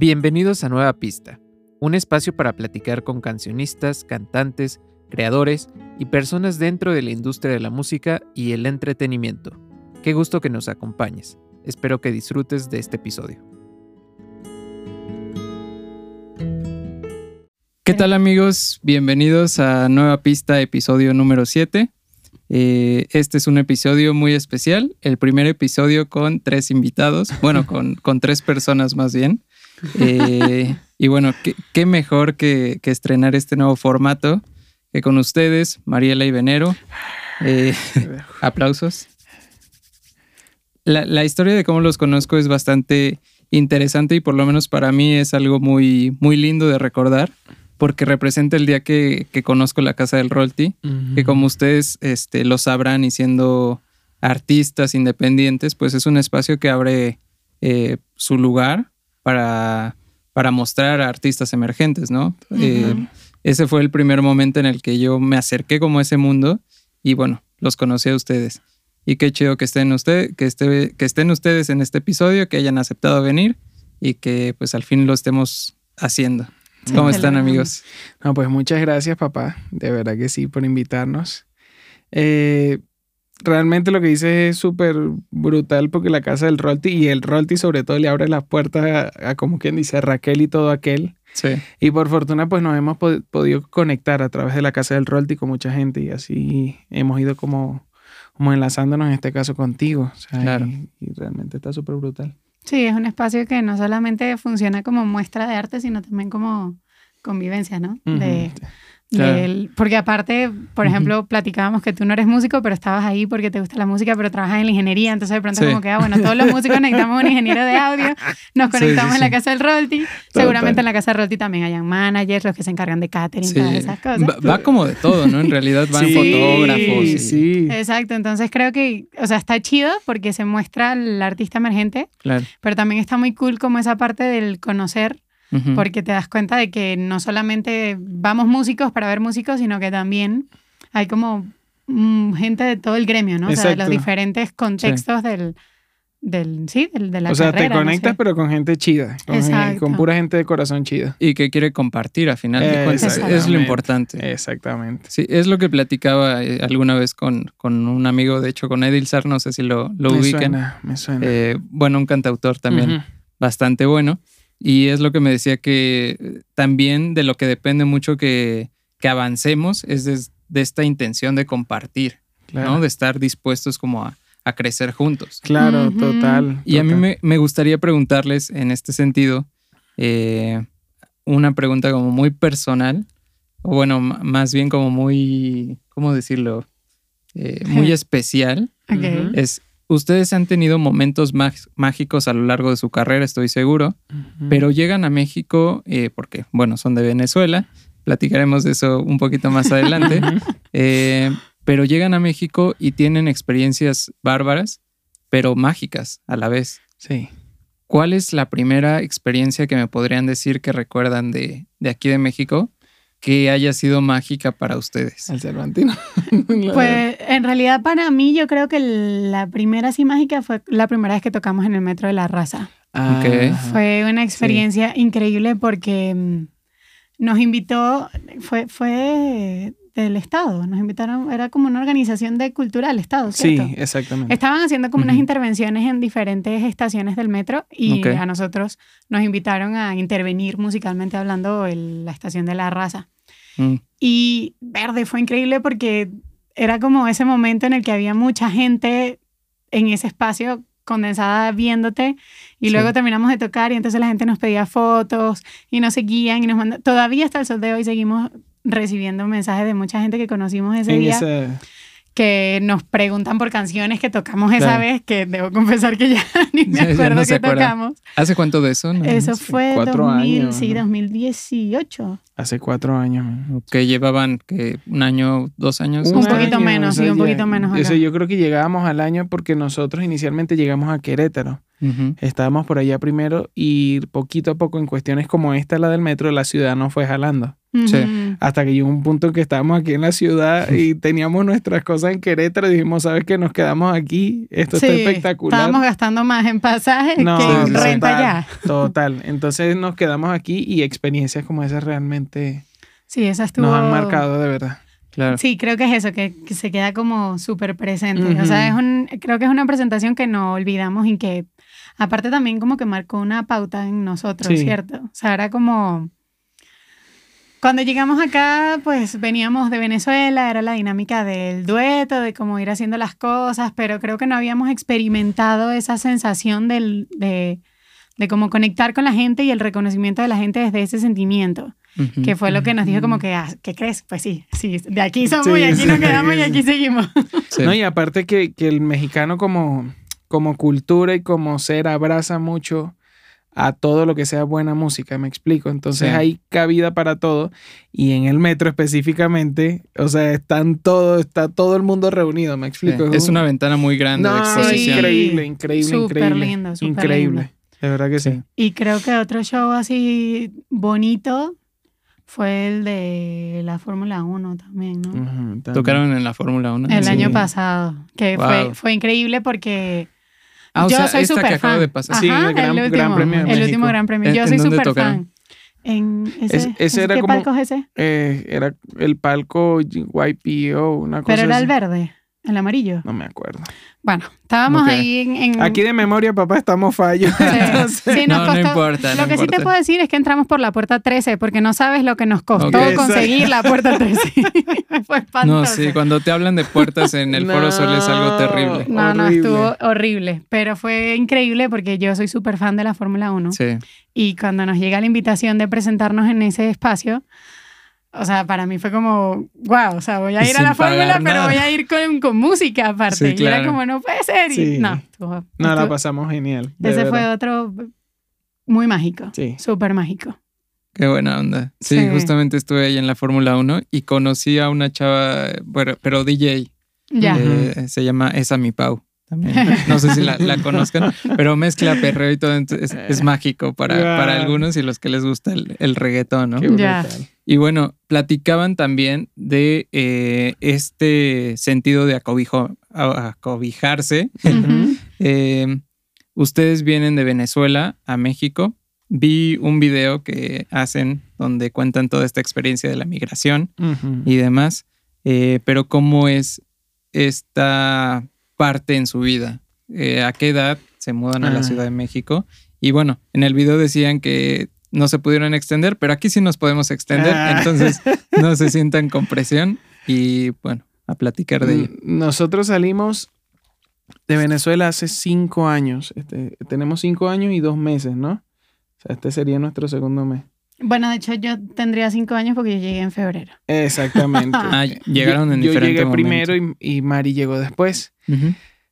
Bienvenidos a Nueva Pista, un espacio para platicar con cancionistas, cantantes, creadores y personas dentro de la industria de la música y el entretenimiento. Qué gusto que nos acompañes. Espero que disfrutes de este episodio. ¿Qué tal amigos? Bienvenidos a Nueva Pista, episodio número 7. Eh, este es un episodio muy especial, el primer episodio con tres invitados, bueno, con, con tres personas más bien. Eh, y bueno, qué, mejor que, estrenar este nuevo formato que con ustedes, Mariela y Venero. Eh, aplausos. La, la, historia de cómo los conozco es bastante interesante y por lo menos para mí es algo muy, muy lindo de recordar porque representa el día que, conozco la casa del Rolti, que como ustedes este, lo sabrán y siendo artistas independientes, pues es un espacio que abre eh, su lugar para, para mostrar a artistas emergentes, ¿no? Eh, ese fue el primer momento en el que yo me acerqué como a ese mundo y bueno, los conocí a ustedes. Y qué chido que estén, usted, que, esté, que estén ustedes en este episodio, que hayan aceptado venir y que pues al fin lo estemos haciendo. ¿Cómo están amigos? No, pues muchas gracias papá, de verdad que sí, por invitarnos. Eh, realmente lo que dices es súper brutal porque la casa del Rolti y el Rolti sobre todo le abre las puertas a, como quien dice a Raquel y todo aquel. Sí. Y por fortuna pues nos hemos podido conectar a través de la casa del Rolti con mucha gente y así hemos ido como, como enlazándonos en este caso contigo. claro. y realmente está súper brutal. Sí, es un espacio que no solamente funciona como muestra de arte, sino también como convivencia, ¿no? de, porque aparte, por ejemplo, platicábamos que tú no eres músico, pero estabas ahí porque te gusta la música, pero trabajas en la ingeniería, entonces de pronto como que, ah, bueno, todos los músicos necesitamos un ingeniero de audio, nos conectamos en la casa del Rolti, seguramente en la casa del Rolti también hayan managers, los que se encargan de catering, todas esas cosas. Va, como de todo, ¿no? En realidad van fotógrafos. Sí. Exacto, entonces creo que, o sea, está chido porque se muestra el artista emergente, claro. pero también está muy cool como esa parte del conocer porque te das cuenta de que no solamente vamos músicos para ver músicos, sino que también hay como mm, gente de todo el gremio, ¿no? O sea, de los diferentes contextos del, del, sí, del, de la O sea, te conectas pero con gente chida, con, con, pura gente de corazón chida. Y que quiere compartir, al final de cuentas, es lo importante. Exactamente. Sí, es lo que platicaba eh, alguna vez con, con un amigo, de hecho con Edilzar, no sé si lo, lo me ubican. Suena, me suena. Eh, bueno, un cantautor también bastante bueno. Y es lo que me decía que eh, también de lo que depende mucho que, que avancemos es de, esta intención de compartir, ¿no? De estar dispuestos como a, a crecer juntos. Claro, total. Y a mí me, me, gustaría preguntarles en este sentido eh, una pregunta como muy personal, o bueno, más bien como muy, ¿cómo decirlo? Eh, muy especial. Es ustedes han tenido momentos mágicos a lo largo de su carrera, estoy seguro, pero llegan a México eh, porque, bueno, son de Venezuela, platicaremos de eso un poquito más adelante, eh, pero llegan a México y tienen experiencias bárbaras, pero mágicas a la vez. Sí. ¿Cuál es la primera experiencia que me podrían decir que recuerdan de, de aquí de México? Que haya sido mágica para ustedes? El Cervantino. pues en realidad para mí yo creo que la primera así mágica fue la primera vez que tocamos en el Metro de la Raza. Ah, fue una experiencia increíble porque mm, nos invitó, fue, fue del Estado, nos invitaron, era como una organización de cultura del Estado, ¿cierto? Sí, exactamente. Estaban haciendo como unas intervenciones en diferentes estaciones del metro y a nosotros nos invitaron a intervenir musicalmente hablando en la estación de La Raza. Mm. Y verde, fue increíble porque era como ese momento en el que había mucha gente en ese espacio condensada viéndote y luego terminamos de tocar y entonces la gente nos pedía fotos y nos seguían y nos mandaban, todavía hasta el sol de hoy seguimos recibiendo mensajes de mucha gente que conocimos ese día que nos preguntan por canciones que tocamos esa vez, que debo confesar que ya ni me acuerdo que tocamos. ¿Hace cuánto de eso? eso fue cuatro 2000, años, sí, 2018. Hace cuatro años. Que llevaban que un año, dos años. Un, poquito menos, sí, un poquito menos. Eso yo creo que llegábamos al año porque nosotros inicialmente llegamos a Querétaro. Estábamos por allá primero y poquito a poco en cuestiones como esta, la del metro, la ciudad nos fue jalando. Hasta que llegó un punto en que estábamos aquí en la ciudad y teníamos nuestras cosas en Querétaro y dijimos, ¿sabes qué? Nos quedamos aquí. Esto está espectacular. Estábamos gastando más en pasajes que en renta ya. Total. Entonces nos quedamos aquí y experiencias como esas realmente sí, esa estuvo... nos han marcado de verdad. Claro. Sí, creo que es eso, que, se queda como súper presente. O sea, es un, creo que es una presentación que no olvidamos y que aparte también como que marcó una pauta en nosotros, ¿cierto? O sea, era como cuando llegamos acá, pues veníamos de Venezuela, era la dinámica del dueto, de cómo ir haciendo las cosas, pero creo que no habíamos experimentado esa sensación del, de, de cómo conectar con la gente y el reconocimiento de la gente desde ese sentimiento, que fue lo que nos dijo como que, ah, ¿qué crees? Pues sí, sí, de aquí somos y aquí nos quedamos y aquí seguimos. No, y aparte que, que el mexicano como, como cultura y como ser abraza mucho a todo lo que sea buena música, me explico. Entonces hay cabida para todo y en el metro específicamente, o sea, están todo, está todo el mundo reunido, me explico. Es, una ventana muy grande de exposición. increíble, increíble, increíble. Lindo, increíble. De verdad que sí. Y creo que otro show así bonito fue el de la Fórmula 1 también, ¿no? Tocaron en la Fórmula 1. El año pasado, que fue, fue increble porque Ah, o yo sea, soy esta que acaba de pasar. sí, el, gran, último, gran premio. el último gran premio. Yo soy súper fan. En ese, ese era ¿Qué como, palco es ese? Eh, era el palco YPO, una cosa Pero era así. el verde. ¿El amarillo? No me acuerdo. Bueno, estábamos ahí en, Aquí de memoria, papá, estamos fallos. Sí, no, no importa. Lo que sí te puedo decir es que entramos por la puerta 13, porque no sabes lo que nos costó conseguir la puerta 13. Fue espantoso. No, sí, cuando te hablan de puertas en el Foro Sol es algo terrible. No, no, estuvo horrible. Pero fue increíble porque yo soy súper fan de la Fórmula 1. Sí. Y cuando nos llega la invitación de presentarnos en ese espacio, o sea, para mí fue como, wow, o sea, voy a ir a la fórmula, pero voy a ir con, con música aparte. Y era como, no puede ser. Y, no, no, la pasamos genial. Ese fue otro muy mágico. Sí. Súper mágico. Qué buena onda. Sí, justamente estuve ahí en la Fórmula 1 y conocí a una chava, bueno, pero DJ. Ya. Eh, se llama Esa Mi Pau. También. No sé si la, conozcan, pero mezcla perreo y todo. Es, es mágico para, para, algunos y los que les gusta el, el reggaetón, ¿no? Y bueno, platicaban también de eh, este sentido de acobijo, acobijarse. Eh, ustedes vienen de Venezuela a México. Vi un video que hacen donde cuentan toda esta experiencia de la migración y demás. Eh, pero cómo es esta parte en su vida. ¿A qué edad se mudan a la Ciudad de México? Y bueno, en el video decían que no se pudieron extender, pero aquí sí nos podemos extender, ah. entonces no se sientan con presión y bueno, a platicar de ello. Nosotros salimos de Venezuela hace cinco años, este, tenemos cinco años y dos meses, ¿no? O sea, este sería nuestro segundo mes. Bueno, de hecho yo tendría cinco años porque yo llegué en febrero. Exactamente. ah, llegaron en yo, yo llegué primero y, Mari llegó después.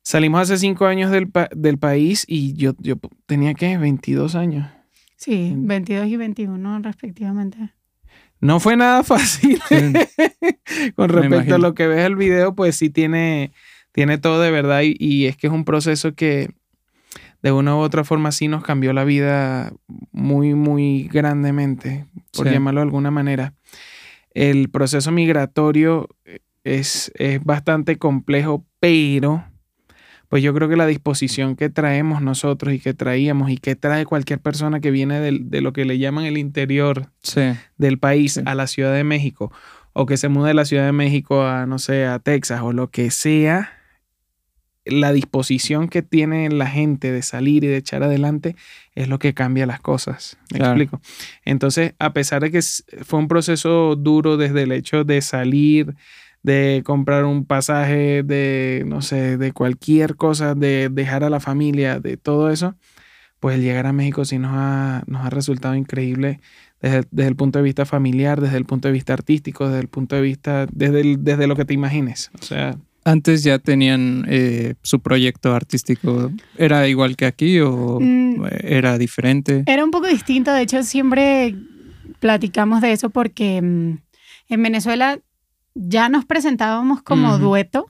Salimos hace cinco años del, del país y yo, yo tenía, ¿qué? 22 años. Sí, 22 y 21 respectivamente. No fue nada fácil. Con respecto a lo que ves el video, pues sí tiene, tiene todo de verdad y, es que es un proceso que de una u otra forma sí nos cambió la vida muy, muy grandemente, por llamarlo de alguna manera. El proceso migratorio es, es bastante complejo, pero pues yo creo que la disposición que traemos nosotros y que traíamos y que trae cualquier persona que viene de, lo que le llaman el interior del país a la Ciudad de México o que se mude de la Ciudad de México a, no sé, a Texas o lo que sea, la disposición que tiene la gente de salir y de echar adelante es lo que cambia las cosas. ¿Me explico? Entonces, a pesar de que fue un proceso duro desde el hecho de salir, de comprar un pasaje, de, no sé, de cualquier cosa, de dejar a la familia, de todo eso, pues el llegar a México sí nos ha, nos ha resultado increíble desde, el punto de vista familiar, desde el punto de vista artístico, desde el punto de vista, desde, desde lo que te imagines. O sea... Antes ya tenían eh, su proyecto artístico. ¿Era igual que aquí o mm. era diferente? Era un poco distinto. De hecho, siempre platicamos de eso porque mm, en Venezuela ya nos presentábamos como dueto,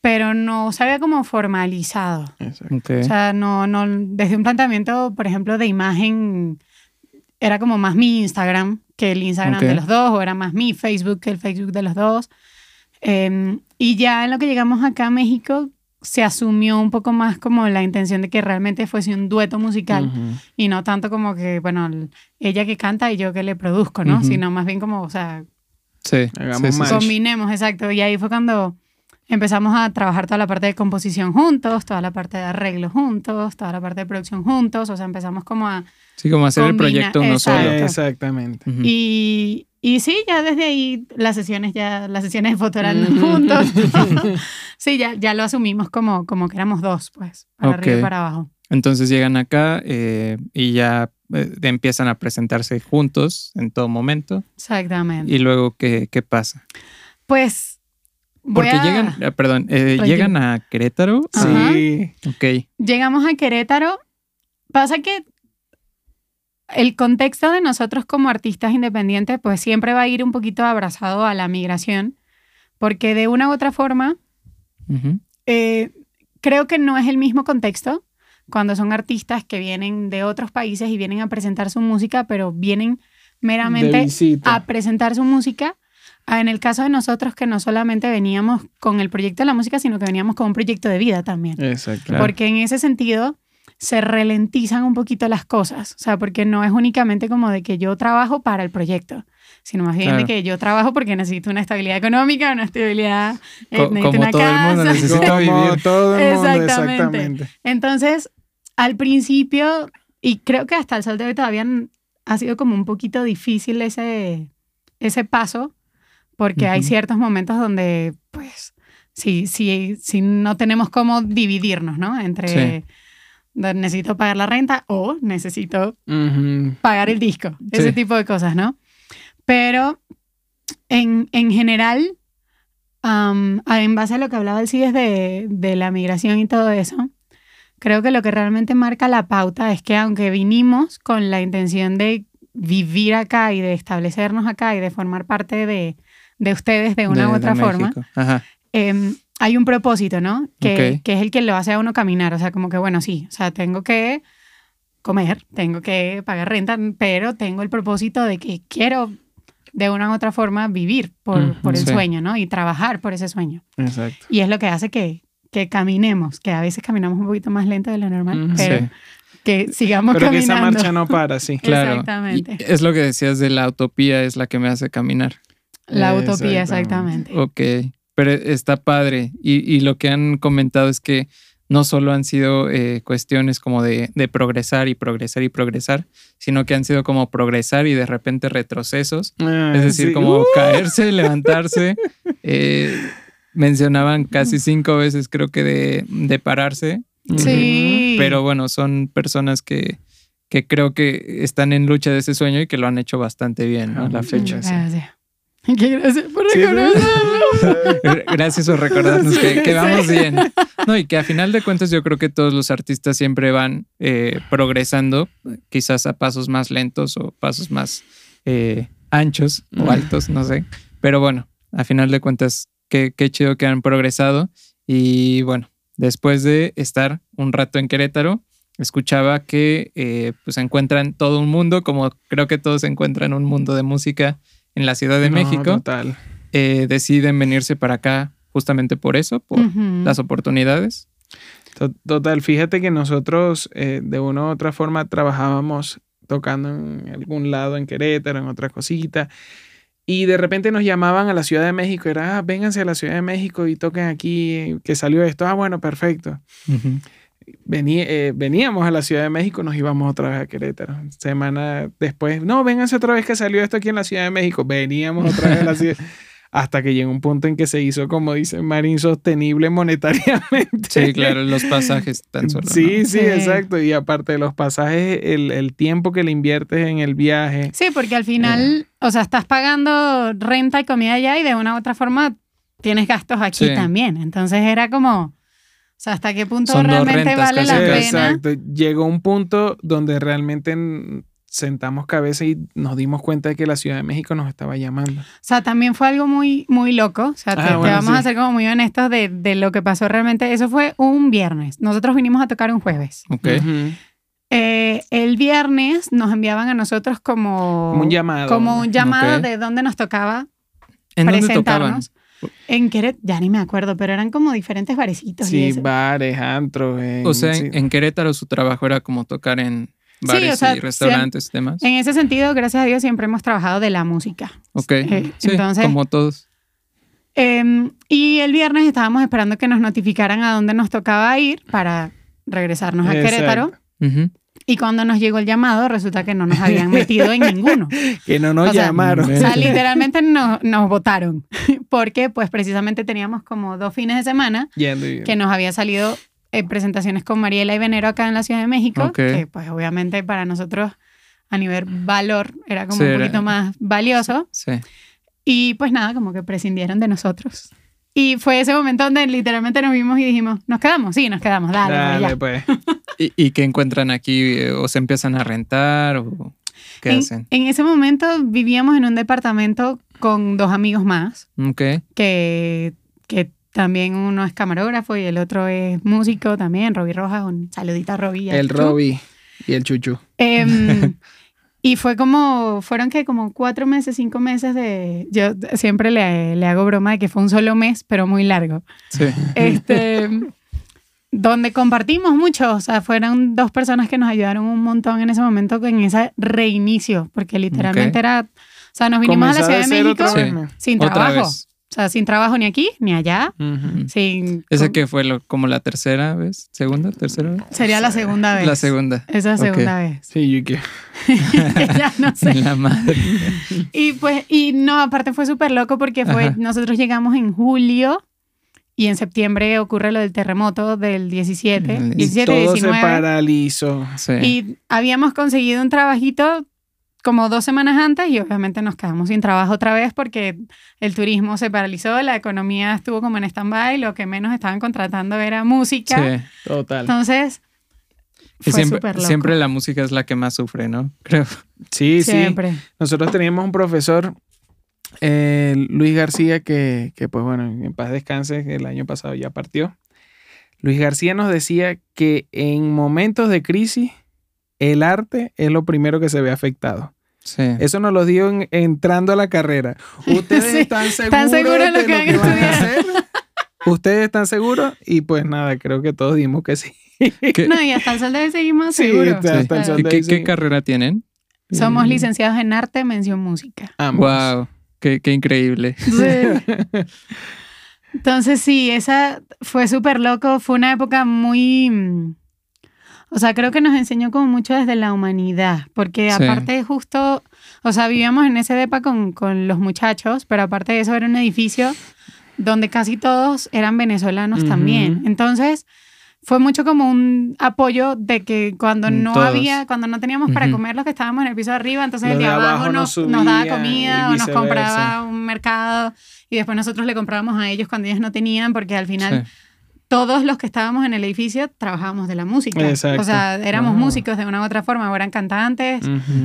pero no se había como formalizado. O sea, no, no, desde un planteamiento, por ejemplo, de imagen, era como más mi Instagram que el Instagram de los dos, o era más mi Facebook que el Facebook de los dos. Em, y ya en lo que llegamos acá a México, se asumió un poco más como la intención de que realmente fuese un dueto musical y no tanto como que, bueno, ella que canta y yo que le produzco, ¿no? Sino más bien como, o sea, sí, combinemos, exacto. Y ahí fue cuando empezamos a trabajar toda la parte de composición juntos, toda la parte de arreglo juntos, toda la parte de producción juntos, o sea, empezamos como a... Sí, como hacer el proyecto uno solo. Exactamente. Y, y sí, ya desde ahí las sesiones ya, las sesiones de foto eran juntos. sí, ya, ya lo asumimos como, como que éramos dos, pues, para arriba y para abajo. Entonces llegan acá eh, y ya eh, empiezan a presentarse juntos en todo momento. Exactamente. ¿Y luego qué, qué pasa? Pues porque llegan, eh, perdón, llegan a Querétaro. Sí. Ok. Llegamos a Querétaro. Pasa que el contexto de nosotros como artistas independientes, pues siempre va a ir un poquito abrazado a la migración, porque de una u otra forma, eh, creo que no es el mismo contexto cuando son artistas que vienen de otros países y vienen a presentar su música, pero vienen meramente a presentar su música. En el caso de nosotros, que no solamente veníamos con el proyecto de la música, sino que veníamos con un proyecto de vida también. Exacto. Porque en ese sentido, se ralentizan un poquito las cosas, o sea, porque no es únicamente como de que yo trabajo para el proyecto, sino más bien de que yo trabajo porque necesito una estabilidad económica, una estabilidad, eh, necesito una todo casa. El mundo necesita vivir. Todo el mundo, exactamente. Entonces, al principio, y creo que hasta el sol de hoy todavía ha sido como un poquito difícil ese, ese paso, porque hay ciertos momentos donde, pues, si, si, si no tenemos cómo dividirnos, ¿no? Entre necesito pagar la renta o necesito pagar el disco, ese tipo de cosas, ¿no? Pero en, en general, en base a lo que hablaba el CIDES de, de la migración y todo eso, creo que lo que realmente marca la pauta es que aunque vinimos con la intención de vivir acá y de establecernos acá y de formar parte de, de ustedes de una u otra forma, eh, hay un propósito, ¿no? Que, que, es el que lo hace a uno caminar. O sea, como que, bueno, sí, o sea, tengo que comer, tengo que pagar renta, pero tengo el propósito de que quiero de una u otra forma vivir por, por el sueño, ¿no? Y trabajar por ese sueño. Exacto. Y es lo que hace que, que caminemos, que a veces caminamos un poquito más lento de lo normal, pero que sigamos pero caminando. Pero que esa marcha no para, sí. Claro. Exactamente. es lo que decías de la utopía, es la que me hace caminar. La utopía, exactamente. Ok pero está padre. Y, lo que han comentado es que no solo han sido eh, cuestiones como de, progresar y progresar y progresar, sino que han sido como progresar y de repente retrocesos. Ah, es decir, como ¡Uh! caerse, levantarse. Eh, mencionaban casi cinco veces, creo que, de, pararse. Sí. Pero bueno, son personas que, que creo que están en lucha de ese sueño y que lo han hecho bastante bien a la fecha. Gracias. gracias por recordarnos. gracias por recordarnos que, vamos bien. No, y que a final de cuentas yo creo que todos los artistas siempre van eh, progresando, quizás a pasos más lentos o pasos más eh, anchos o altos, no sé. Pero bueno, a final de cuentas, qué, qué chido que han progresado. Y bueno, después de estar un rato en Querétaro, escuchaba que eh, pues encuentran todo un mundo, como creo que todos encuentran un mundo de música en la Ciudad de México, total. Eh, deciden venirse para acá justamente por eso, por las oportunidades. Total, fíjate que nosotros eh, de una u otra forma trabajábamos tocando en algún lado en Querétaro, en otra cosita, y de repente nos llamaban a la Ciudad de México, era, ah, vénganse a la Ciudad de México y toquen aquí, que salió esto, ah, bueno, perfecto. Eh, veníamos a la Ciudad de México, nos íbamos otra vez a Querétaro. Semana después, no, vénganse otra vez que salió esto aquí en la Ciudad de México. Veníamos otra vez a la ciudad. Hasta que llegó un punto en que se hizo, como dice Marín, sostenible monetariamente. Sí, claro, los pasajes tan solo. Sí, sí, exacto. Y aparte de los pasajes, el, tiempo que le inviertes en el viaje. Sí, porque al final, o sea, estás pagando renta y comida allá y de una u otra forma tienes gastos aquí también. Entonces era como sea, ¿hasta qué punto realmente vale la pena? Exacto. Llegó un punto donde realmente sentamos cabeza y nos dimos cuenta de que la Ciudad de México nos estaba llamando. O sea, también fue algo muy, muy loco. O sea, te, ah, vamos a ser como muy honestos de, de, lo que pasó realmente. Eso fue un viernes. Nosotros vinimos a tocar un jueves. Ok. Eh, el viernes nos enviaban a nosotros como, un llamado. Como un llamado de dónde nos tocaba ¿En presentarnos. En Querétaro, ya ni me acuerdo, pero eran como diferentes barecitos. Sí, bares, antros. o sea, en Querétaro su trabajo era como tocar en bares y restaurantes y demás. En ese sentido, gracias a Dios, siempre hemos trabajado de la música. Ok. Eh, entonces, como todos. Em, y el viernes estábamos esperando que nos notificaran a dónde nos tocaba ir para regresarnos a Querétaro. Y cuando nos llegó el llamado, resulta que no nos habían metido en ninguno. que no nos llamaron. o sea, literalmente nos, nos votaron. Porque, pues, precisamente teníamos como dos fines de semana que nos había salido eh, presentaciones con Mariela y Venero acá en la Ciudad de México, que pues obviamente para nosotros a nivel valor era como un poquito más valioso. Sí. Y pues nada, como que prescindieron de nosotros. Y fue ese momento donde literalmente nos vimos y dijimos, ¿nos quedamos? Sí, nos quedamos, dale. Dale, pues. ¿Y, ¿Y qué encuentran aquí? ¿O se empiezan a rentar? ¿O qué en, hacen? En ese momento vivíamos en un departamento con dos amigos más. Ok. Que, que también uno es camarógrafo y el otro es músico también, Robbie Rojas, un saludito a Robbie. El Robbie y el Chuchu. Em, y fue como, fueron que como cuatro meses, cinco meses de, yo siempre le, le, hago broma de que fue un solo mes, pero muy largo. Sí. Este, donde compartimos mucho, o sea, fueron dos personas que nos ayudaron un montón en ese momento, en ese reinicio, porque literalmente era, o sea, nos vinimos a la Ciudad de México sin trabajo. O sea, sin trabajo ni aquí ni allá. sin, ¿Esa que fue lo, como la tercera vez? ¿Segunda? ¿Tercera vez? Sería la segunda vez. La segunda. Esa segunda vez. Sí, yo qué. ya no sé. La madre. y pues, y no, aparte fue súper loco porque fue, nosotros llegamos en julio y en septiembre ocurre lo del terremoto del 17, 17, todo 19. se paralizó. Sí. Y habíamos conseguido un trabajito como dos semanas antes y obviamente nos quedamos sin trabajo otra vez porque el turismo se paralizó, la economía estuvo como en stand-by, lo que menos estaban contratando era música. Sí, total. Entonces, fue siempre, siempre la música es la que más sufre, ¿no? Creo. Sí, siempre. sí. Nosotros teníamos un profesor, eh, Luis García, que, que pues bueno, en paz descanse, el año pasado ya partió. Luis García nos decía que en momentos de crisis el arte es lo primero que se ve afectado. Sí. Eso nos lo dio entrando a la carrera. ¿Ustedes están seguros, de lo que, van a hacer? ¿Ustedes están seguros? Y pues nada, creo que todos dimos que sí. No, y hasta el sol de hoy seguimos seguros. ¿Qué, ¿Qué, carrera tienen? Somos licenciados en arte, mención música. Wow, qué, qué increíble. Sí. Entonces sí, esa fue súper loco. Fue una época muy o sea, creo que nos enseñó como mucho desde la humanidad, porque aparte justo, o sea, vivíamos en ese depa con, con, los muchachos, pero aparte de eso era un edificio donde casi todos eran venezolanos también. Entonces, fue mucho como un apoyo de que cuando no había, cuando no teníamos para comer los que estábamos en el piso de arriba, entonces el de abajo, nos, nos, daba comida o nos compraba un mercado y después nosotros le comprábamos a ellos cuando ellos no tenían, porque al final todos los que estábamos en el edificio trabajábamos de la música. O sea, éramos músicos de una u otra forma, o eran cantantes,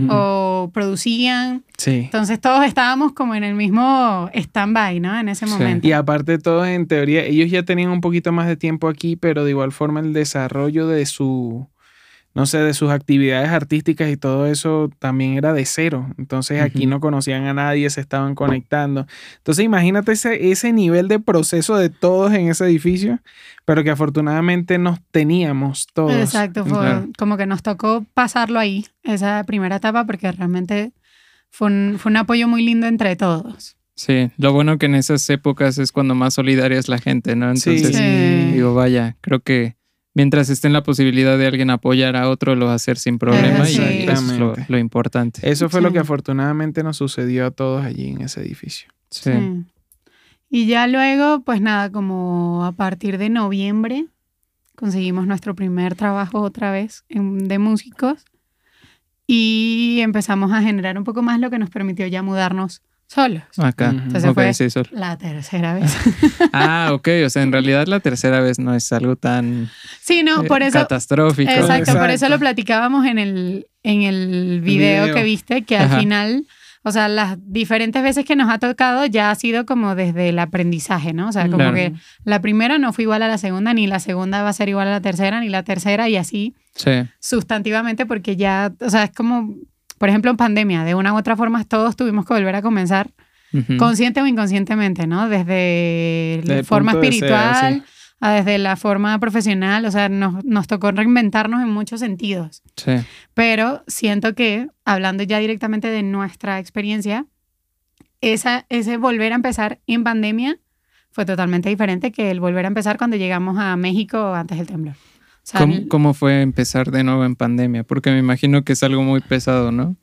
o producían. Sí. Entonces todos estábamos como en el mismo stand-by, ¿no? En ese momento. Y aparte todos, en teoría, ellos ya tenían un poquito más de tiempo aquí, pero de igual forma el desarrollo de su no sé, de sus actividades artísticas y todo eso también era de cero. Entonces aquí no conocían a nadie, se estaban conectando. Entonces imagínate ese, ese nivel de proceso de todos en ese edificio, pero que afortunadamente nos teníamos todos. Exacto, fue como que nos tocó pasarlo ahí, esa primera etapa, porque realmente fue un, fue un apoyo muy lindo entre todos. Sí, lo bueno que en esas épocas es cuando más solidaria es la gente, ¿no? Entonces, digo, vaya, creo que mientras esté en la posibilidad de alguien apoyar a otro, lo va a hacer sin problema y eso es lo, importante. Eso fue lo que afortunadamente nos sucedió a todos allí en ese edificio. Sí. Y ya luego, pues nada, como a partir de noviembre conseguimos nuestro primer trabajo otra vez de músicos y empezamos a generar un poco más lo que nos permitió ya mudarnos solos. Acá. Entonces fue la tercera vez. ah, ok. O sea, en realidad la tercera vez no es algo tan sí, no, por eso, catastrófico. Exacto, por eso lo platicábamos en el, en el video, que viste, que al final, o sea, las diferentes veces que nos ha tocado ya ha sido como desde el aprendizaje, ¿no? O sea, como que la primera no fue igual a la segunda, ni la segunda va a ser igual a la tercera, ni la tercera, y así sí. sustantivamente, porque ya, o sea, es como por ejemplo, en pandemia, de una u otra forma todos tuvimos que volver a comenzar, consciente o inconscientemente, ¿no? Desde la forma espiritual a desde la forma profesional, o sea, nos, nos, tocó reinventarnos en muchos sentidos. Sí. Pero siento que, hablando ya directamente de nuestra experiencia, esa, ese volver a empezar en pandemia fue totalmente diferente que el volver a empezar cuando llegamos a México antes del temblor. ¿Cómo, fue empezar de nuevo en pandemia? Porque me imagino que es algo muy pesado, ¿no?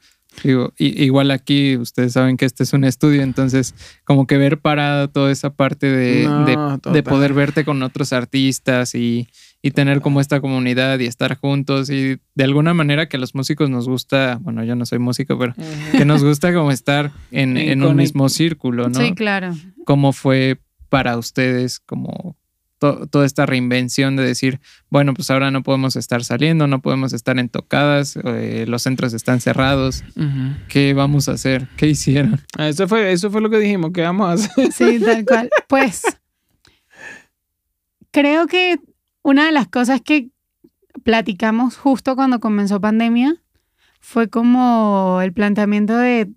Digo, igual aquí ustedes saben que este es un estudio, entonces como que ver para toda esa parte de, de, poder verte con otros artistas y, y, tener como esta comunidad y estar juntos y de alguna manera que los músicos nos gusta, bueno, yo no soy músico, pero que nos gusta como estar en, en un mismo círculo, ¿no? Sí, claro. ¿Cómo fue para ustedes como toda esta reinvención de decir, bueno, pues ahora no podemos estar saliendo, no podemos estar en tocadas, eh, los centros están cerrados, ¿qué vamos a hacer? ¿Qué hicieron? Ah, eso, fue, eso fue lo que dijimos, ¿qué vamos a hacer? Sí, tal cual. Pues creo que una de las cosas que platicamos justo cuando comenzó pandemia fue como el planteamiento de,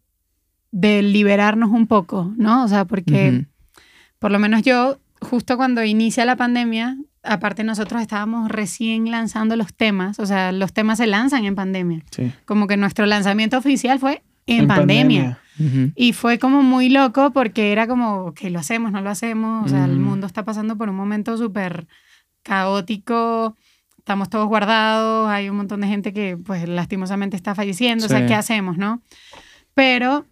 de liberarnos un poco, ¿no? O sea, porque por lo menos yo justo cuando inicia la pandemia, aparte nosotros estábamos recién lanzando los temas, o sea, los temas se lanzan en pandemia. Como que nuestro lanzamiento oficial fue en, pandemia. Y fue como muy loco porque era como que lo hacemos, no lo hacemos, o sea, el mundo está pasando por un momento súper caótico, estamos todos guardados, hay un montón de gente que pues lastimosamente está falleciendo, o sea, ¿qué hacemos, no? Pero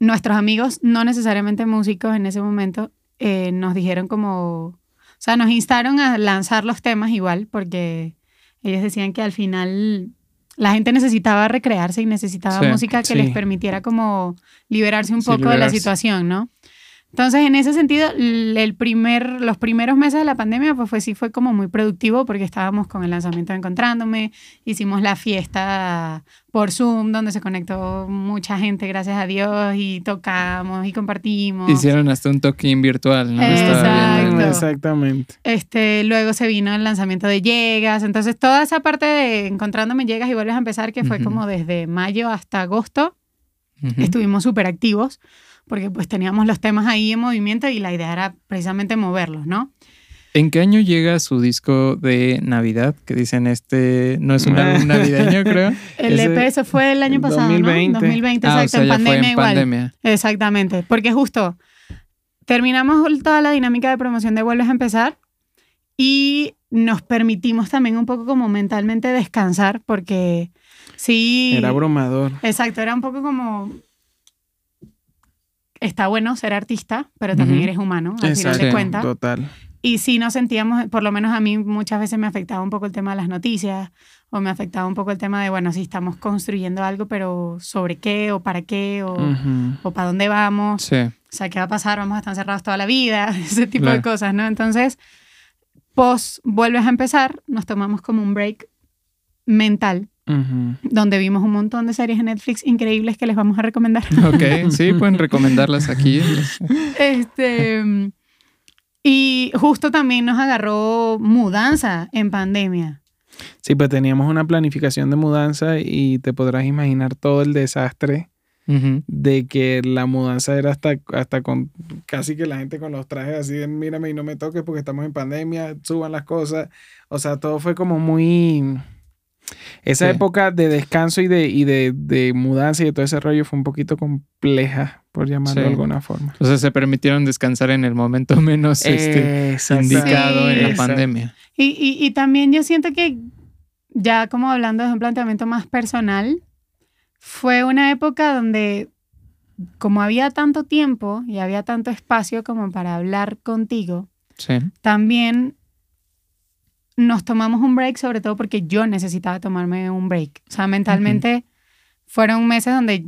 nuestros amigos, no necesariamente músicos en ese momento, eh, nos dijeron como, o sea, nos instaron a lanzar los temas igual, porque ellos decían que al final la gente necesitaba recrearse y necesitaba música que les permitiera como liberarse un poco de la situación, ¿no? Entonces, en ese sentido, el primer, los primeros meses de la pandemia, pues fue, sí fue como muy productivo porque estábamos con el lanzamiento de Encontrándome, hicimos la fiesta por Zoom, donde se conectó mucha gente, gracias a Dios, y tocamos y compartimos. Hicieron hasta un toquín virtual, ¿no? Exacto. Exactamente. Este, luego se vino el lanzamiento de Llegas, entonces toda esa parte de Encontrándome Llegas y vuelves a empezar, que fue como desde mayo hasta agosto, estuvimos súper activos porque pues teníamos los temas ahí en movimiento y la idea era precisamente moverlos, ¿no? ¿En qué año llega su disco de Navidad? Que dicen este no es un álbum navideño, creo. El EP eso fue el año pasado, 2020. ¿no? 2020, ah, exacto, en pandemia igual. Pandemia. Exactamente, porque justo terminamos toda la dinámica de promoción de Vuelves a empezar y nos permitimos también un poco como mentalmente descansar porque sí. Era abrumador. Exacto, era un poco como está bueno ser artista, pero también eres humano, al final de cuentas. Total. Y sí nos sentíamos, por lo menos a mí muchas veces me afectaba un poco el tema de las noticias, o me afectaba un poco el tema de, bueno, si estamos construyendo algo, pero sobre qué, o para qué, o, o para dónde vamos. Sí. O sea, ¿qué va a pasar? Vamos a estar encerrados toda la vida, ese tipo de cosas, ¿no? Entonces, post vuelves a empezar, nos tomamos como un break mental donde vimos un montón de series en Netflix increíbles que les vamos a recomendar. Ok, sí, pueden recomendarlas aquí. este, y justo también nos agarró mudanza en pandemia. Sí, pues teníamos una planificación de mudanza y te podrás imaginar todo el desastre de que la mudanza era hasta, hasta con casi que la gente con los trajes así de mírame y no me toques porque estamos en pandemia, suban las cosas. O sea, todo fue como muy esa época de descanso y, de, y de, de, mudanza y de todo ese rollo fue un poquito compleja, por llamarlo de alguna forma. O sea, se permitieron descansar en el momento menos este, indicado en la pandemia. Y, y, y también yo siento que, ya como hablando de un planteamiento más personal, fue una época donde como había tanto tiempo y había tanto espacio como para hablar contigo, también nos tomamos un break, sobre todo porque yo necesitaba tomarme un break. O sea, mentalmente fueron meses donde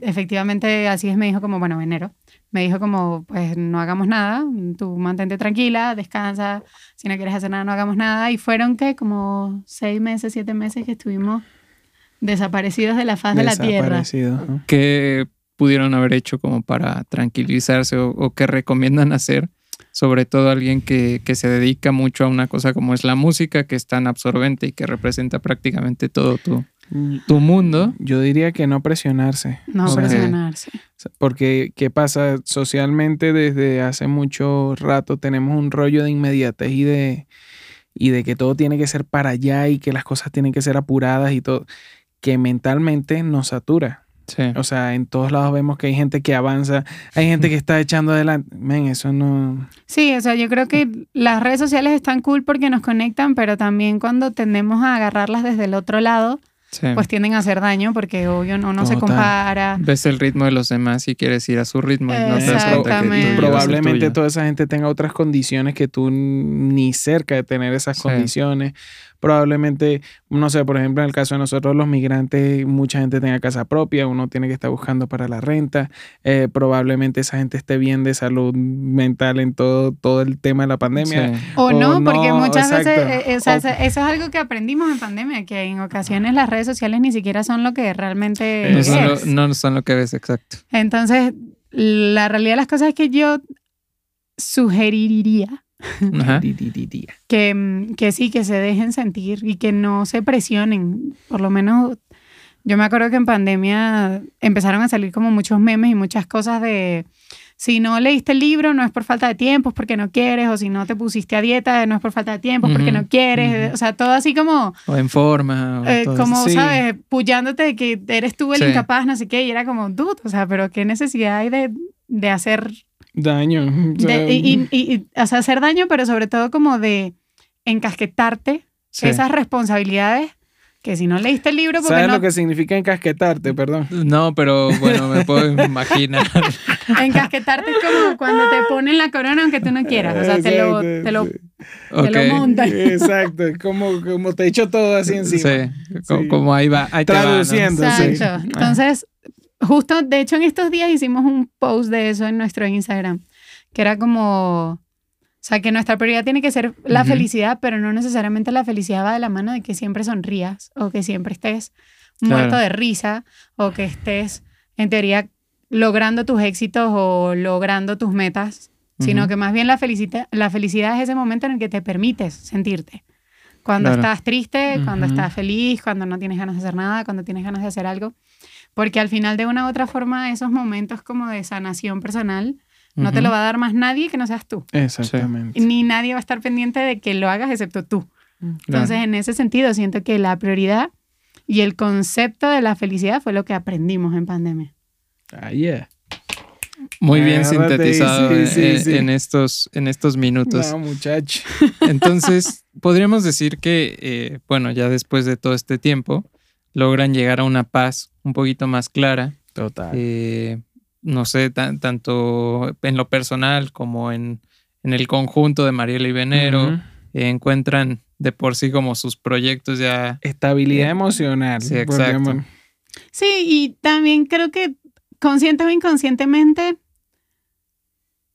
efectivamente así es, me dijo como, bueno, enero, me dijo como, pues no hagamos nada, tú mantente tranquila, descansa, si no quieres hacer nada, no hagamos nada. Y fueron que como seis meses, siete meses que estuvimos desaparecidos de la faz de la tierra. ¿Qué pudieron haber hecho como para tranquilizarse o, qué recomiendan hacer? Sobre todo alguien que, que, se dedica mucho a una cosa como es la música, que es tan absorbente y que representa prácticamente todo tu, tu mundo. Yo diría que no presionarse. No presionarse. Porque, ¿qué pasa? Socialmente desde hace mucho rato tenemos un rollo de inmediatez y de, y de que todo tiene que ser para allá y que las cosas tienen que ser apuradas y todo, que mentalmente nos satura. O sea, en todos lados vemos que hay gente que avanza, hay gente que está echando adelante. Men, eso no. Sí, o sea, yo creo que las redes sociales están cool porque nos conectan, pero también cuando tendemos a agarrarlas desde el otro lado, pues tienden a hacer daño porque obvio uno se compara. Ves el ritmo de los demás y quieres ir a su ritmo y no te das cuenta que Probablemente toda esa gente tenga otras condiciones que tú ni cerca de tener esas condiciones probablemente, no sé, por ejemplo, en el caso de nosotros los migrantes, mucha gente tenga casa propia, uno tiene que estar buscando para la renta, eh, probablemente esa gente esté bien de salud mental en todo, todo el tema de la pandemia. O, no, porque muchas veces, eh, eh, eso es algo que aprendimos en pandemia, que en ocasiones las redes sociales ni siquiera son lo que realmente no son, lo, no son lo que ves, exacto. Entonces, la realidad de las cosas es que yo sugeriría que, mm, que sí, que se dejen sentir y que no se presionen. Por lo menos yo me acuerdo que en pandemia empezaron a salir como muchos memes y muchas cosas de si no leíste el libro no es por falta de tiempo, es porque no quieres, o si no te pusiste a dieta no es por falta de tiempo, es porque no quieres, o sea, todo así como... O en forma. Eh, como, ¿sabes? Puyándote de que eres tú el incapaz, no sé qué, y era como, dude, o sea, pero qué necesidad hay de, de hacer Daño. y, o sea, hacer daño, pero sobre todo como de encasquetarte esas responsabilidades que si no leíste el libro... ¿Sabes lo que significa encasquetarte? Perdón. No, pero bueno, me puedo imaginar. encasquetarte es como cuando te ponen la corona aunque tú no quieras. O sea, te lo, te lo, montan. Exacto, como, como te echo todo así encima. Sí, Como, ahí va. Ahí Traduciendo, Exacto. Entonces, justo, de hecho, en estos días hicimos un post de eso en nuestro Instagram, que era como, o sea, que nuestra prioridad tiene que ser la felicidad, pero no necesariamente la felicidad va de la mano de que siempre sonrías o que siempre estés muerto de risa o que estés, en teoría, logrando tus éxitos o logrando tus metas, sino que más bien la, la felicidad es ese momento en el que te permites sentirte. Cuando estás triste, cuando estás feliz, cuando no tienes ganas de hacer nada, cuando tienes ganas de hacer algo. Porque al final, de una u otra forma, esos momentos como de sanación personal, no te lo va a dar más nadie que no seas tú. Exactamente. Ni nadie va a estar pendiente de que lo hagas excepto tú. Mm, Entonces, en ese sentido, siento que la prioridad y el concepto de la felicidad fue lo que aprendimos en pandemia. Ah, yeah. Muy bien sintetizado en, estos, en estos minutos. No, muchacho. Entonces, podríamos decir que, eh, bueno, ya después de todo este tiempo, logran llegar a una paz un poquito más clara. Total. Eh, no sé, tanto en lo personal como en, en, el conjunto de Mariela y Venero, encuentran de por sí como sus proyectos ya. Estabilidad eh, emocional. Sí, exacto. Sí, y también creo que consciente o inconscientemente,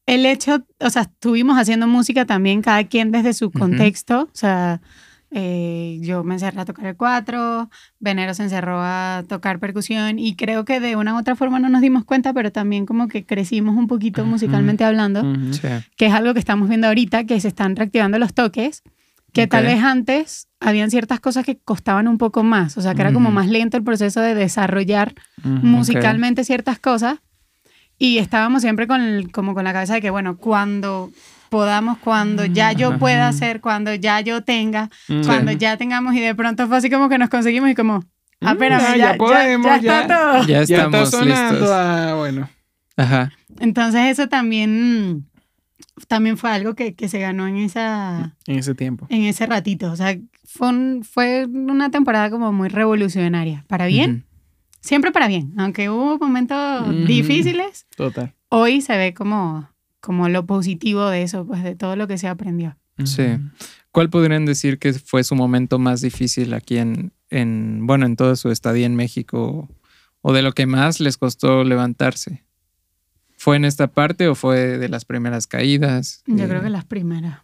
el hecho, o sea, estuvimos haciendo música también, cada quien desde su contexto, o sea, eh, yo me encerré a tocar el cuatro, Venero se encerró a tocar percusión y creo que de una u otra forma no nos dimos cuenta, pero también como que crecimos un poquito musicalmente hablando, que es algo que estamos viendo ahorita, que se están reactivando los toques, que tal vez antes habían ciertas cosas que costaban un poco más, o sea, que era como más lento el proceso de desarrollar musicalmente ciertas cosas y estábamos siempre con como con la cabeza de que, bueno, cuando podamos, cuando ya yo pueda hacer, cuando ya yo tenga, cuando ya tengamos y de pronto fue así como que nos conseguimos y como, ah, ya, ya, podemos, ya, está todo. Ya estamos listos. Ah, bueno. Ajá. Entonces eso también, también fue algo que, que, se ganó en esa... En ese tiempo. En ese ratito. O sea, fue, fue una temporada como muy revolucionaria. Para bien. Siempre para bien. Aunque hubo momentos difíciles. Total. Hoy se ve como como lo positivo de eso, pues de todo lo que se aprendió. Sí. ¿Cuál podrían decir que fue su momento más difícil aquí en, en, bueno, en toda su estadía en México o de lo que más les costó levantarse. ¿Fue en esta parte o fue de las primeras caídas? Yo creo que las primeras.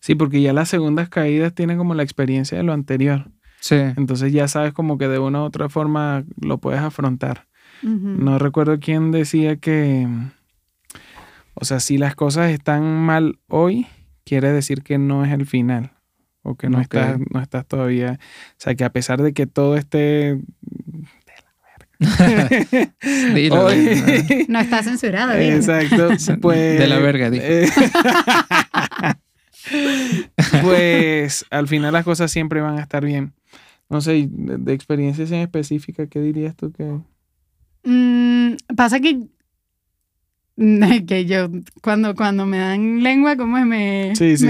Sí, porque ya las segundas caídas tienen como la experiencia de lo anterior. Sí. Entonces ya sabes como que de una u otra forma lo puedes afrontar. No recuerdo quién decía que, o sea, si las cosas están mal hoy, quiere decir que no es el final o que no, estás, no estás todavía, o sea, que a pesar de que todo esté no está censurado. Exacto. Pues, de la verga, eh, pues al final las cosas siempre van a estar bien. No sé, de, experiencias en específica, ¿qué dirías tú que...? Mm, pasa que que yo cuando, cuando me dan lengua, como es me... Sí, sí,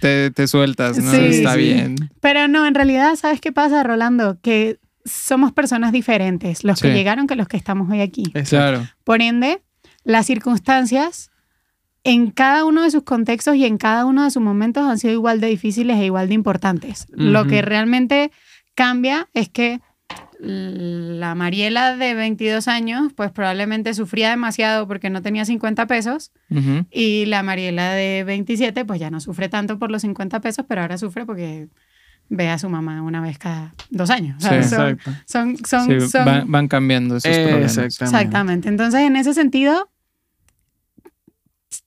te, te, sueltas, ¿no? Está bien. Pero no, en realidad, ¿sabes qué pasa, Rolando? Que somos personas diferentes, los que llegaron que los que estamos hoy aquí. Claro. Por ende, las circunstancias en cada uno de sus contextos y en cada uno de sus momentos han sido igual de difíciles e igual de importantes. Lo que realmente cambia es que la Mariela de 22 años, pues probablemente sufría demasiado porque no tenía 50 pesos. Y la Mariela de 27, pues ya no sufre tanto por los 50 pesos, pero ahora sufre porque ve a su mamá una vez cada dos años. son, son, van, cambiando esos problemas. Exactamente. Entonces, en ese sentido,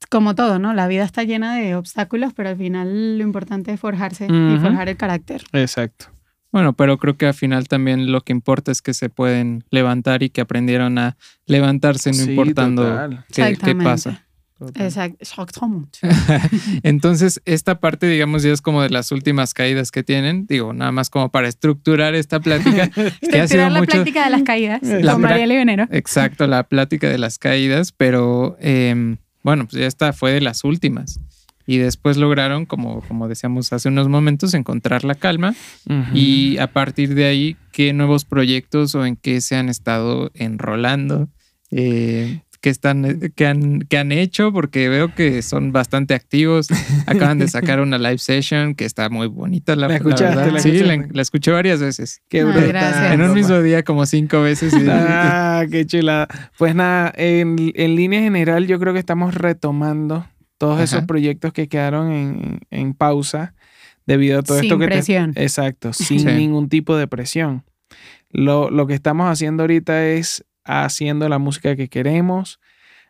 como todo, ¿no? La vida está llena de obstáculos, pero al final lo importante es forjarse y forjar el carácter. Exacto. Bueno, pero creo que al final también lo que importa es que se pueden levantar y que aprendieron a levantarse no importando qué, qué, pasa. Exacto. Entonces, esta parte, digamos, ya es como de las últimas caídas que tienen. Digo, nada más como para estructurar esta plática. que ha sido la plática de las caídas con María Venero. Exacto, la plática de las caídas, pero em, bueno, pues ya esta fue de las últimas. Y después lograron, como, como decíamos hace unos momentos, encontrar la calma. Y a partir de ahí, ¿qué nuevos proyectos o en qué se han estado enrolando? Eh, que están, que han, que han hecho, porque veo que son bastante activos. Acaban de sacar una live session que está muy bonita, la, verdad. sí, la, escuché varias veces. Qué ah, En un mismo día, como cinco veces. ah, qué chula. Pues nada, en, línea general, yo creo que estamos retomando todos esos proyectos que quedaron en, pausa debido a todo esto que presión. Exacto, sin ningún tipo de presión. Lo, lo que estamos haciendo ahorita es haciendo la música que queremos,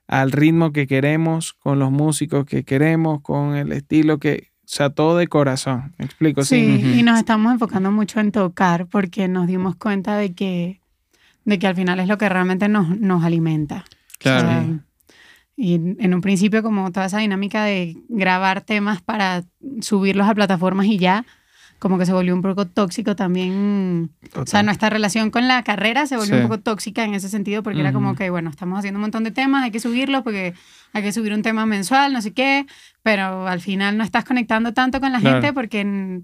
al ritmo que queremos, con los músicos que queremos, con el estilo que, o sea, todo de corazón. ¿Me explico? Sí, y nos estamos enfocando mucho en tocar porque nos dimos cuenta de que, de que al final es lo que realmente nos, nos alimenta. Claro. Y en un principio como toda esa dinámica de grabar temas para subirlos a plataformas y ya, como que se volvió un poco tóxico también. O sea, nuestra relación con la carrera se volvió un poco tóxica en ese sentido porque era como que, bueno, estamos haciendo un montón de temas, hay que subirlos porque hay que subir un tema mensual, no sé qué, pero al final no estás conectando tanto con la gente porque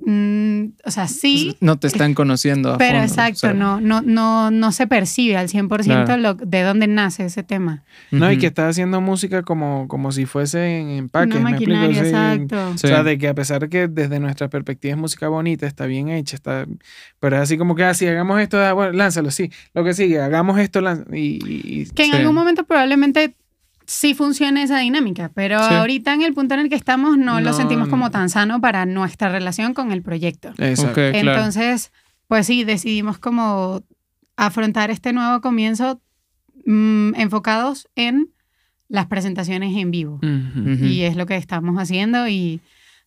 Mm, o sea, sí. No te están conociendo. pero exacto, no, no, no, no se percibe al 100% lo, de dónde nace ese tema. No, y que estás haciendo música como, como si fuese en empaque. ¿me explico? exacto. O sea, de que a pesar de que desde nuestra perspectiva es música bonita, está bien hecha, está, pero es así como que así, ah, hagamos esto, ah, bueno, lánzalo, sí. Lo que sigue, hagamos esto, y, que en algún momento probablemente sí funciona esa dinámica, pero ahorita en el punto en el que estamos no, lo sentimos como tan sano para nuestra relación con el proyecto. Entonces, pues sí, decidimos como afrontar este nuevo comienzo mm, enfocados en las presentaciones en vivo. Y es lo que estamos haciendo y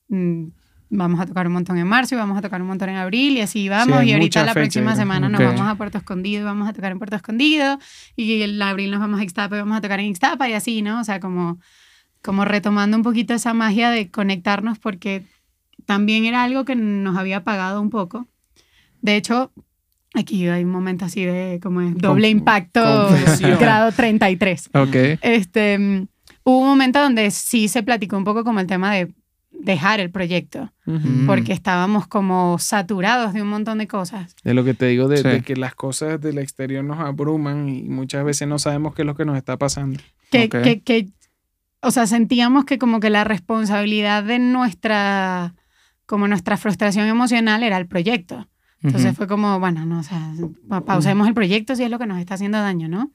mm, vamos a tocar un montón en marzo y vamos a tocar un montón en abril y así vamos. y ahorita la próxima semana nos vamos a Puerto Escondido y vamos a tocar en Puerto Escondido. Y el abril nos vamos a Ixtapa y vamos a tocar en Ixtapa y así, ¿no? O sea, como, como retomando un poquito esa magia de conectarnos porque también era algo que nos había apagado un poco. De hecho, aquí hay un momento así de como doble impacto, grado 33. Ok. Este, hubo un momento donde sí se platicó un poco como el tema de dejar el proyecto, porque estábamos como saturados de un montón de cosas. De lo que te digo, de, que las cosas del exterior nos abruman y muchas veces no sabemos qué es lo que nos está pasando. Que, que, que, o sea, sentíamos que como que la responsabilidad de nuestra, como nuestra frustración emocional era el proyecto. Entonces fue como, bueno, no, o sea, pausemos el proyecto si es lo que nos está haciendo daño, ¿no?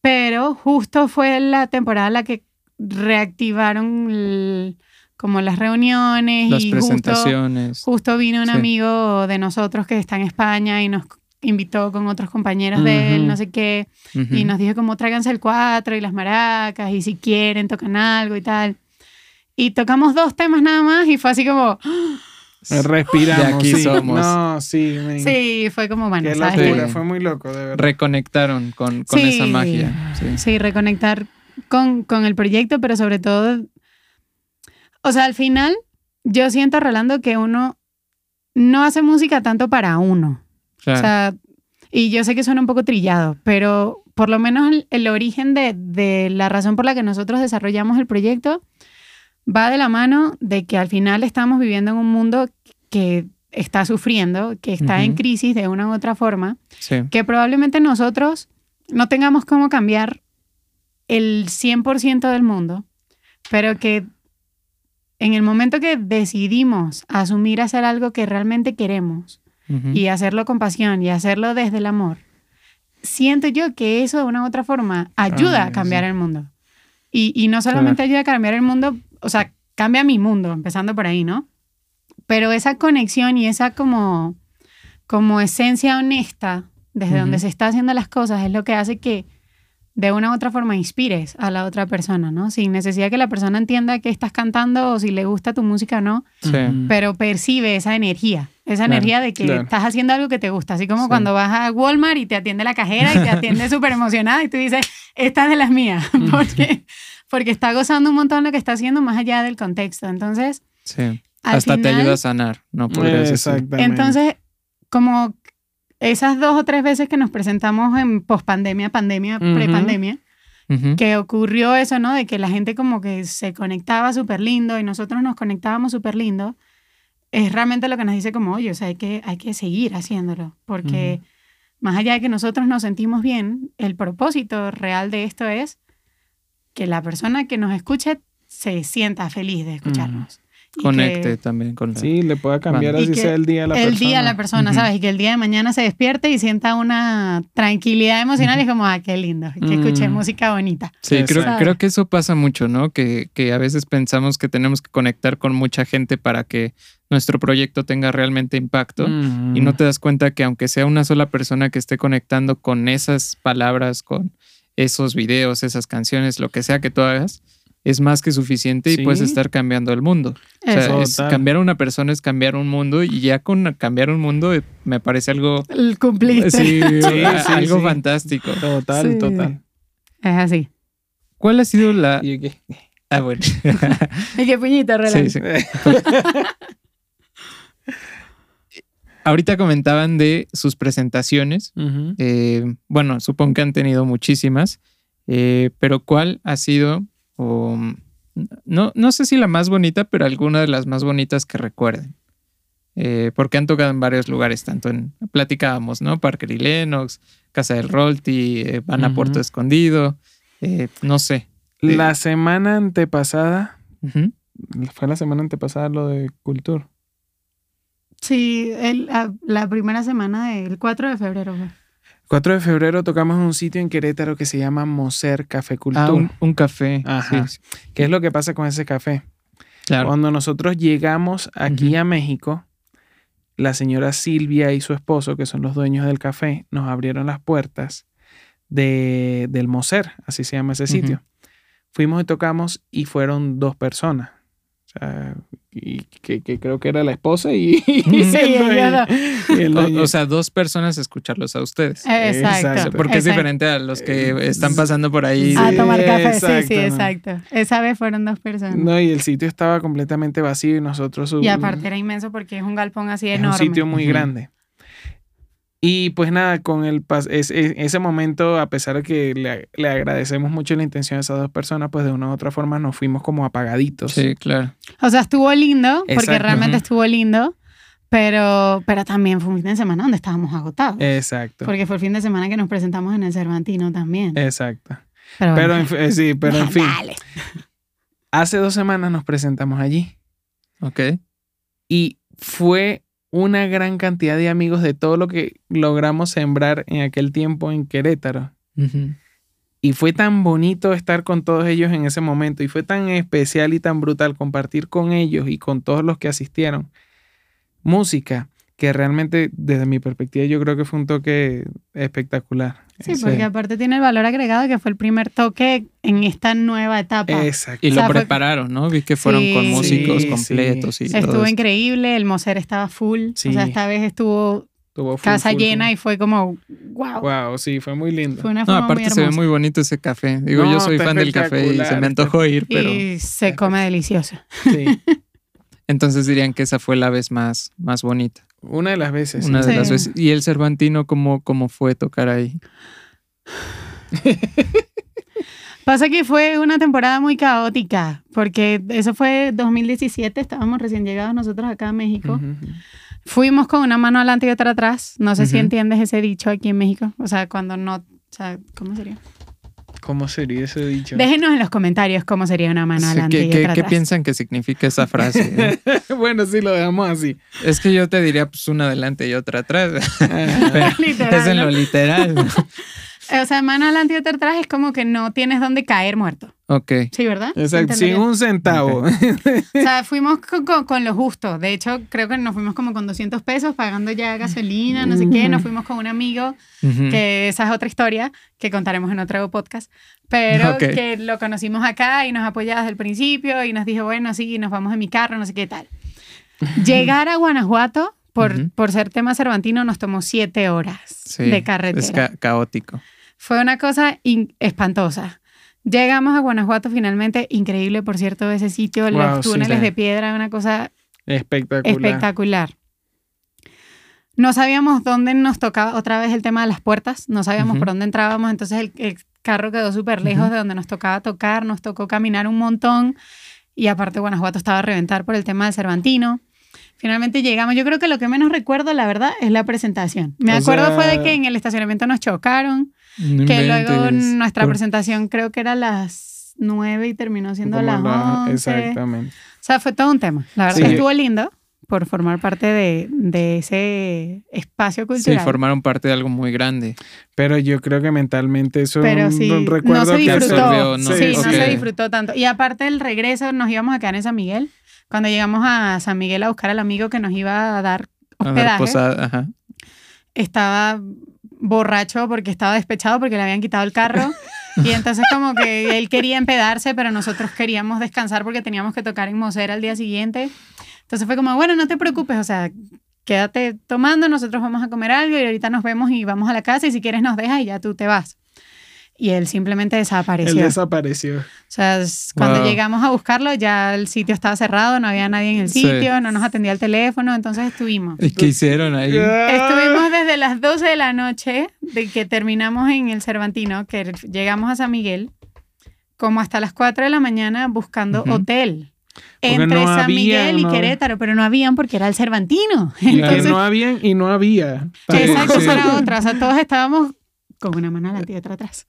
Pero justo fue la temporada en la que reactivaron como las reuniones las y presentaciones. Justo, justo vino un amigo de nosotros que está en España y nos invitó con otros compañeros de él, no sé qué, y nos dijo como tráiganse el cuatro y las maracas y si quieren tocan algo y tal. Y tocamos dos temas nada más y fue así como... Respiramos. De aquí sí. somos. No, sí. me- Sí, fue como, bueno, Qué ¿sabes locura, qué? fue muy loco, de verdad. Reconectaron con, con Sí. esa magia. Sí. Sí, reconectar con, con el proyecto, pero sobre todo, o sea, al final yo siento, Rolando, que uno no hace música tanto para uno. Claro. O sea, y yo sé que suena un poco trillado, pero por lo menos el, el origen de, de la razón por la que nosotros desarrollamos el proyecto va de la mano de que al final estamos viviendo en un mundo que está sufriendo, que está en crisis de una u otra forma sí. que probablemente nosotros no tengamos cómo cambiar el 100% del mundo, pero que en el momento que decidimos asumir hacer algo que realmente queremos y hacerlo con pasión y hacerlo desde el amor, siento yo que eso de una u otra forma ayuda Ah, a cambiar sí. el mundo. Y, y no solamente ayuda a cambiar el mundo, o sea, cambia mi mundo, empezando por ahí, ¿no? Pero esa conexión y esa como, como esencia honesta desde donde se está haciendo las cosas es lo que hace que de una u otra forma inspires a la otra persona, ¿no? Sin necesidad que la persona entienda que estás cantando o si le gusta tu música o no, Sí. Pero percibe esa energía, esa Claro, energía de que claro. estás haciendo algo que te gusta, así como Sí. cuando vas a Walmart y te atiende la cajera y te atiende súper emocionada y tú dices, esta es de las mías, porque, porque está gozando un montón lo que está haciendo más allá del contexto. Entonces, sí. Hasta te ayuda a sanar, ¿no? Podrías decir. Exactamente. entonces, como esas dos o tres veces que nos presentamos en pospandemia, pandemia, prepandemia, que ocurrió eso, ¿no? De que la gente como que se conectaba súper lindo y nosotros nos conectábamos súper lindo, es realmente lo que nos dice como, oye, o sea, hay que, hay que seguir haciéndolo, porque más allá de que nosotros nos sentimos bien, el propósito real de esto es que la persona que nos escuche se sienta feliz de escucharnos. Conecte que- también con la... Sí, le pueda cambiar así sea el día a la el persona. día a la persona. ¿sabes? Y que el día de mañana se despierte y sienta una tranquilidad emocional y es como, ah, qué lindo, que escuché Mm. música bonita. Sí, creo, creo que eso pasa mucho, ¿no? Que, que a veces pensamos que tenemos que conectar con mucha gente para que nuestro proyecto tenga realmente impacto. Y no te das cuenta que aunque sea una sola persona que esté conectando con esas palabras, con esos videos, esas canciones, lo que sea que tú hagas, es más que suficiente y puedes estar cambiando el mundo. O sea, Eso. es- cambiar a una persona es cambiar un mundo y ya con cambiar un mundo eh, me parece algo, El cumpliste. sí, Sí, algo sí. fantástico. Total, Sí. total. Es así. ¿Cuál ha sido la... Y que- Ah, bueno. Y qué Rolando. sí, sí. Ahorita comentaban de sus presentaciones. Eh, bueno, supongo que han tenido muchísimas, eh, pero ¿cuál ha sido, o, no, no sé si la más bonita, pero alguna de las más bonitas que recuerden? Eh, porque han tocado en varios lugares, tanto en, platicábamos, ¿no? Parker y Lennox, Casa del Rolti, eh, van a. Puerto Escondido, eh, no sé. La semana antepasada, fue la semana antepasada lo de Cultura. Sí, el- la, la primera semana del 4 de febrero. Fue. 4 de febrero tocamos en un sitio en Querétaro que se llama Moser Café Cultura. Ah, un, un café. Ajá. Sí, ¿Qué es lo que pasa con ese café? claro. Cuando nosotros llegamos aquí a México, la señora Silvia y su esposo, que son los dueños del café, nos abrieron las puertas de, del Moser, así se llama ese sitio. Fuimos y tocamos y fueron dos personas. O sea, y que, que creo que era la esposa y, y Sí, el dueño- ella y el dueño. O, o sea, dos personas escucharlos a ustedes. Exacto. Exacto. Porque es Exacto. diferente a los que están pasando por ahí. A Sí, tomar café, sí, sí, exacto, ¿no? exacto. Esa vez fueron dos personas. no, y el sitio estaba completamente vacío y nosotros... y aparte era inmenso porque es un galpón así Es enorme. un sitio muy Ujú. grande. Y pues nada, con el pas- es- es- ese momento, a pesar de que le, le agradecemos mucho la intención de esas dos personas, pues de una u otra forma nos fuimos como apagaditos. Sí, claro. O sea, estuvo lindo, porque Exacto. realmente Ujú. estuvo lindo, pero, pero también fue un fin de semana donde estábamos agotados. Exacto. porque fue el fin de semana que nos presentamos en el Cervantino también. Exacto. pero Pero bueno. en, eh, sí, pero en fin. Dale. Hace dos semanas nos presentamos allí Ok. y fue una gran cantidad de amigos de todo lo que logramos sembrar en aquel tiempo en Querétaro. Y fue tan bonito estar con todos ellos en ese momento y fue tan especial y tan brutal compartir con ellos y con todos los que asistieron música que realmente desde mi perspectiva yo creo que fue un toque espectacular. Sí, porque aparte tiene el valor agregado que fue el primer toque en esta nueva etapa. Exacto. Y lo prepararon, ¿no? Vi que fueron con músicos completos y Estuvo increíble, el Moser estaba full, o sea, esta vez estuvo casa llena y fue como wow. Wow, sí, fue muy lindo. Fue una no, aparte se ve muy bonito ese café. Digo, yo soy fan del café y se me antojó ir, pero y se come delicioso. Sí. Entonces dirían que esa fue la vez más, más bonita. Una de las veces. Una de las veces. ¿Y el Cervantino cómo, cómo fue tocar ahí? Pasa que fue una temporada muy caótica, porque eso fue 2017, estábamos recién llegados nosotros acá a México. Fuimos con una mano adelante y otra atrás. No sé si entiendes ese dicho aquí en México. O sea, cuando no, o sea, ¿cómo sería? ¿Cómo sería ese dicho? Déjenos en los comentarios cómo sería una mano adelante y otra ¿Qué piensan que significa esa frase? bueno, sí, lo dejamos así. Es que yo te diría pues una adelante y otra atrás. es en lo literal. O sea, mano adelante y otra atrás es como que no tienes dónde caer muerto. Ok. Sí, ¿verdad? Exacto, sin un centavo. o sea, fuimos con, lo justo. De hecho, creo que nos fuimos como con 200 pesos pagando ya gasolina, no sé qué. Nos fuimos con un amigo, que esa es otra historia que contaremos en otro podcast, pero que lo conocimos acá y nos apoyaba desde el principio y nos dijo, bueno, sí, nos vamos en mi carro, no sé qué tal. Llegar a Guanajuato por, por ser tema cervantino nos tomó siete horas de carretera. Es caótico. Fue una cosa espantosa. Llegamos a Guanajuato finalmente, increíble por cierto ese sitio, los túneles de piedra, una cosa espectacular. espectacular. No sabíamos dónde nos tocaba otra vez el tema de las puertas, no sabíamos por dónde entrábamos, entonces el, carro quedó súper lejos de donde nos tocaba tocar, nos tocó caminar un montón y aparte Guanajuato estaba a reventar por el tema del Cervantino. Finalmente llegamos. Yo creo que lo que menos recuerdo, la verdad, es la presentación. Me acuerdo fue de que en el estacionamiento nos chocaron, que luego nuestra presentación creo que era a las 9 y terminó siendo a las 11. Exactamente. O sea, fue todo un tema. La verdad que estuvo lindo por formar parte de, de, ese espacio cultural. Sí, formaron parte de algo muy grande. Pero yo creo que mentalmente eso Pero sí, un recuerdo no se disfrutó. no, sí, no se disfrutó tanto. Y aparte del regreso, nos íbamos a quedar en San Miguel. Cuando llegamos a San Miguel a buscar al amigo que nos iba a dar hospedaje, estaba borracho porque estaba despechado porque le habían quitado el carro. Y entonces como que él quería empedarse, pero nosotros queríamos descansar porque teníamos que tocar en Mosera al día siguiente. Entonces fue como, bueno, no te preocupes, o sea, quédate tomando, nosotros vamos a comer algo y ahorita nos vemos y vamos a la casa y si quieres nos dejas y ya tú te vas y él simplemente desapareció. Él desapareció. O sea, cuando llegamos a buscarlo ya el sitio estaba cerrado, no había nadie en el sitio, no nos atendía el teléfono, entonces estuvimos. ¿Y qué hicieron ahí? Estuvimos desde las 12 de la noche, de que terminamos en el Cervantino, que llegamos a San Miguel, como hasta las 4 de la mañana buscando hotel. entre San Miguel y Querétaro, pero no habían porque era el Cervantino. Entonces, no habían y no había. Exacto, esa era otra. O sea, todos estábamos con una mano adelante y otra atrás.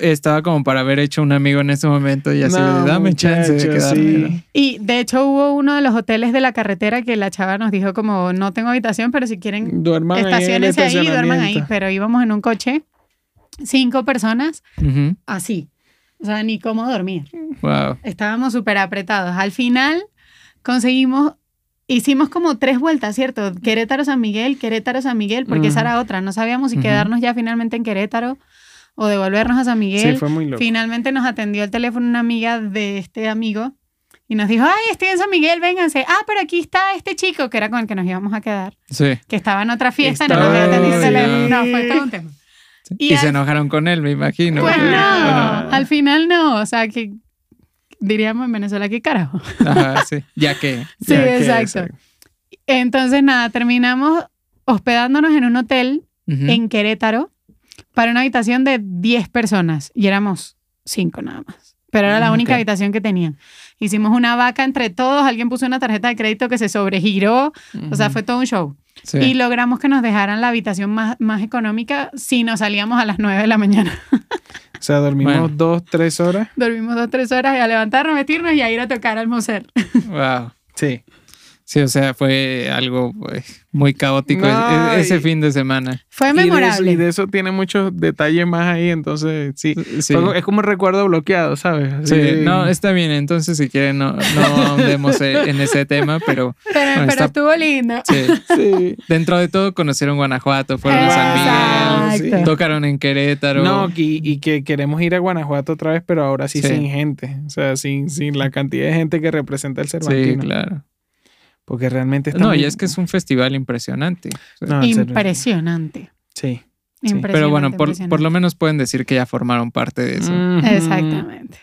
Estaba como para haber hecho un amigo en ese momento y así, dame chance de quedarme. Y de hecho hubo uno de los hoteles de la carretera que la chava nos dijo como, no tengo habitación, pero si quieren, duerman estacionense ahí, y duerman ahí. Pero íbamos en un coche, cinco personas, así. O sea, ni cómo dormir. Wow. Estábamos súper apretados. Al final conseguimos hicimos como tres vueltas, ¿cierto? Querétaro, San Miguel, Querétaro, San Miguel, porque esa era otra. No sabíamos si quedarnos ya finalmente en Querétaro o devolvernos a San Miguel. Sí, fue muy loco. Finalmente nos atendió el teléfono una amiga de este amigo y nos dijo, ay, estoy en San Miguel, vénganse. Ah, pero aquí está este chico que era con el que nos íbamos a quedar. Sí. Que estaba en otra fiesta no nos había atendido el teléfono. No, fue todo un tema. Y, se enojaron con él, me imagino. Pues no, al final no. O sea, que diríamos en Venezuela, ¿qué carajo? Ajá, sí, ya que. Sí, exacto. Entonces, nada, terminamos hospedándonos en un hotel en Querétaro para una habitación de 10 personas y éramos 5 nada más. Pero era la única habitación que tenían. Hicimos una vaca entre todos, alguien puso una tarjeta de crédito que se sobregiró, o sea, fue todo un show. Y logramos que nos dejaran la habitación más, más económica si nos salíamos a las 9 de la mañana. O sea, dormimos dos, tres horas. Dormimos dos, tres horas y a levantarnos, vestirnos y a ir a tocar al Moser. Wow. Sí. Sí, o sea, fue algo pues, muy caótico e-, e-, ese fin de semana. Fue memorable. Y de, eso, tiene muchos detalles más ahí, entonces sí. es como un recuerdo bloqueado, ¿sabes? sí, no, está bien. Entonces, si quieren, no, no andemos e-, en ese tema, pero. Pero, estuvo lindo. Sí. sí. Dentro de todo, conocieron Guanajuato, fueron a San Miguel, tocaron en Querétaro. No, y, y, que queremos ir a Guanajuato otra vez, pero ahora sí, sin gente. O sea, sin, sin la cantidad de gente que representa el Cervantino. Sí, claro. Porque realmente está No, y es que es un festival impresionante. impresionante. Sí. Pero bueno, por, lo menos pueden decir que ya formaron parte de eso. Exactamente.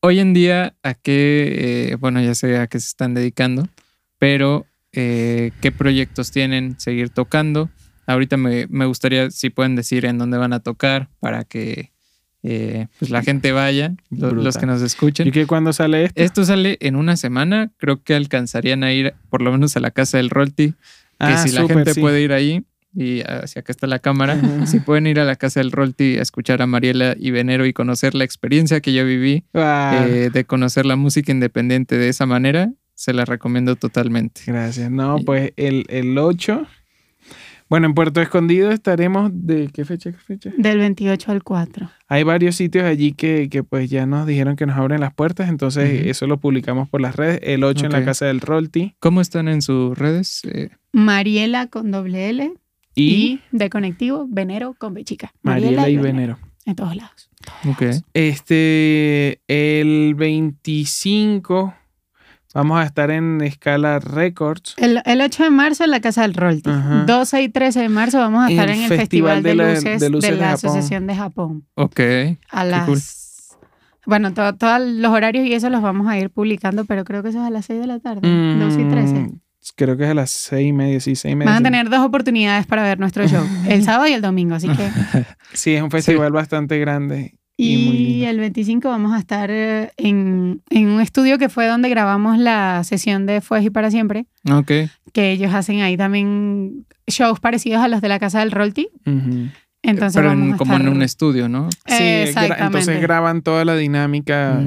Hoy en día, ¿a qué, eh, bueno, ya sé a qué se están dedicando, pero eh, qué proyectos tienen, seguir tocando? Ahorita me, me gustaría si pueden decir en dónde van a tocar para que eh, pues la gente vaya, los, que nos escuchen. ¿Y qué cuándo sale esto? Esto sale en una semana. Creo que alcanzarían a ir por lo menos a la casa del Rolti. Que ah, si la gente puede ir ahí, y hacia acá está la cámara, si pueden ir a la casa del Rolti a escuchar a Mariela y Venero y conocer la experiencia que yo viví eh, de conocer la música independiente de esa manera, se la recomiendo totalmente. Gracias. No, pues el, el 8 bueno, en Puerto Escondido estaremos de qué fecha, qué fecha? Del 28 al 4. Hay varios sitios allí que, que pues ya nos dijeron que nos abren las puertas, entonces eso lo publicamos por las redes. El 8 en la casa del Rolti. ¿Cómo están en sus redes? Eh, Mariela con doble L y, de conectivo Venero con B chica. Mariela, y, Venero. En todos lados. Ok. Este, el 25 Vamos a estar en Escala Records. El, 8 de marzo en la Casa del Rolti. 12 y 13 de marzo vamos a estar en el Festival, de, luces de, la Asociación de Japón. Ok. A las... Bueno, todos los horarios y eso los vamos a ir publicando, pero creo que eso es a las 6 de la tarde. 12 y 13. Mm, creo que es a las 6 y media, sí, 6 y media. Van a tener dos oportunidades para ver nuestro show, el sábado y el domingo, así que... sí, es un festival bastante grande y, el 25 vamos a estar eh, en, un estudio que fue donde grabamos la sesión de Fue y para siempre. Ok. Que ellos hacen ahí también shows parecidos a los de la Casa del Rolti. Entonces Pero como en un estudio, ¿no? Sí, entonces graban toda la dinámica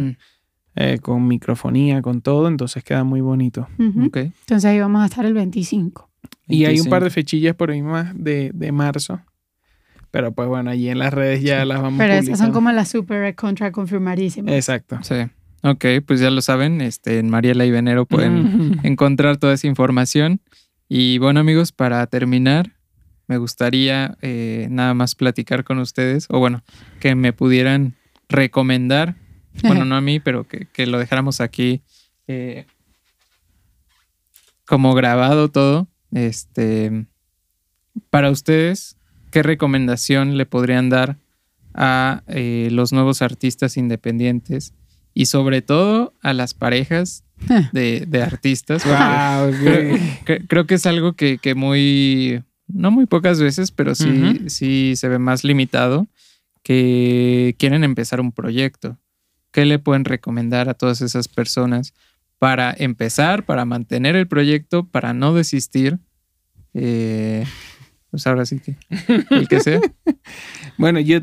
eh, con microfonía, con todo, entonces queda muy bonito. Entonces ahí vamos a estar el 25. Y hay un par de fechillas por ahí más de, de marzo. Pero pues bueno, allí en las redes ya las vamos Pero esas son como las super contra confirmadísimas. Exacto. Sí. Ok, pues ya lo saben, este, en Mariela y Venero pueden encontrar toda esa información. Y bueno amigos, para terminar, me gustaría eh, nada más platicar con ustedes, o bueno, que me pudieran recomendar, bueno, no a mí, pero que, lo dejáramos aquí eh, como grabado todo, este, para ustedes, ¿qué recomendación le podrían dar a eh, los nuevos artistas independientes y sobre todo a las parejas de, artistas? creo, que es algo que, muy, no muy pocas veces, pero sí, sí se ve más limitado, que quieren empezar un proyecto. ¿Qué le pueden recomendar a todas esas personas para empezar, para mantener el proyecto, para no desistir? Eh, pues ahora sí que el que sea. bueno, yo,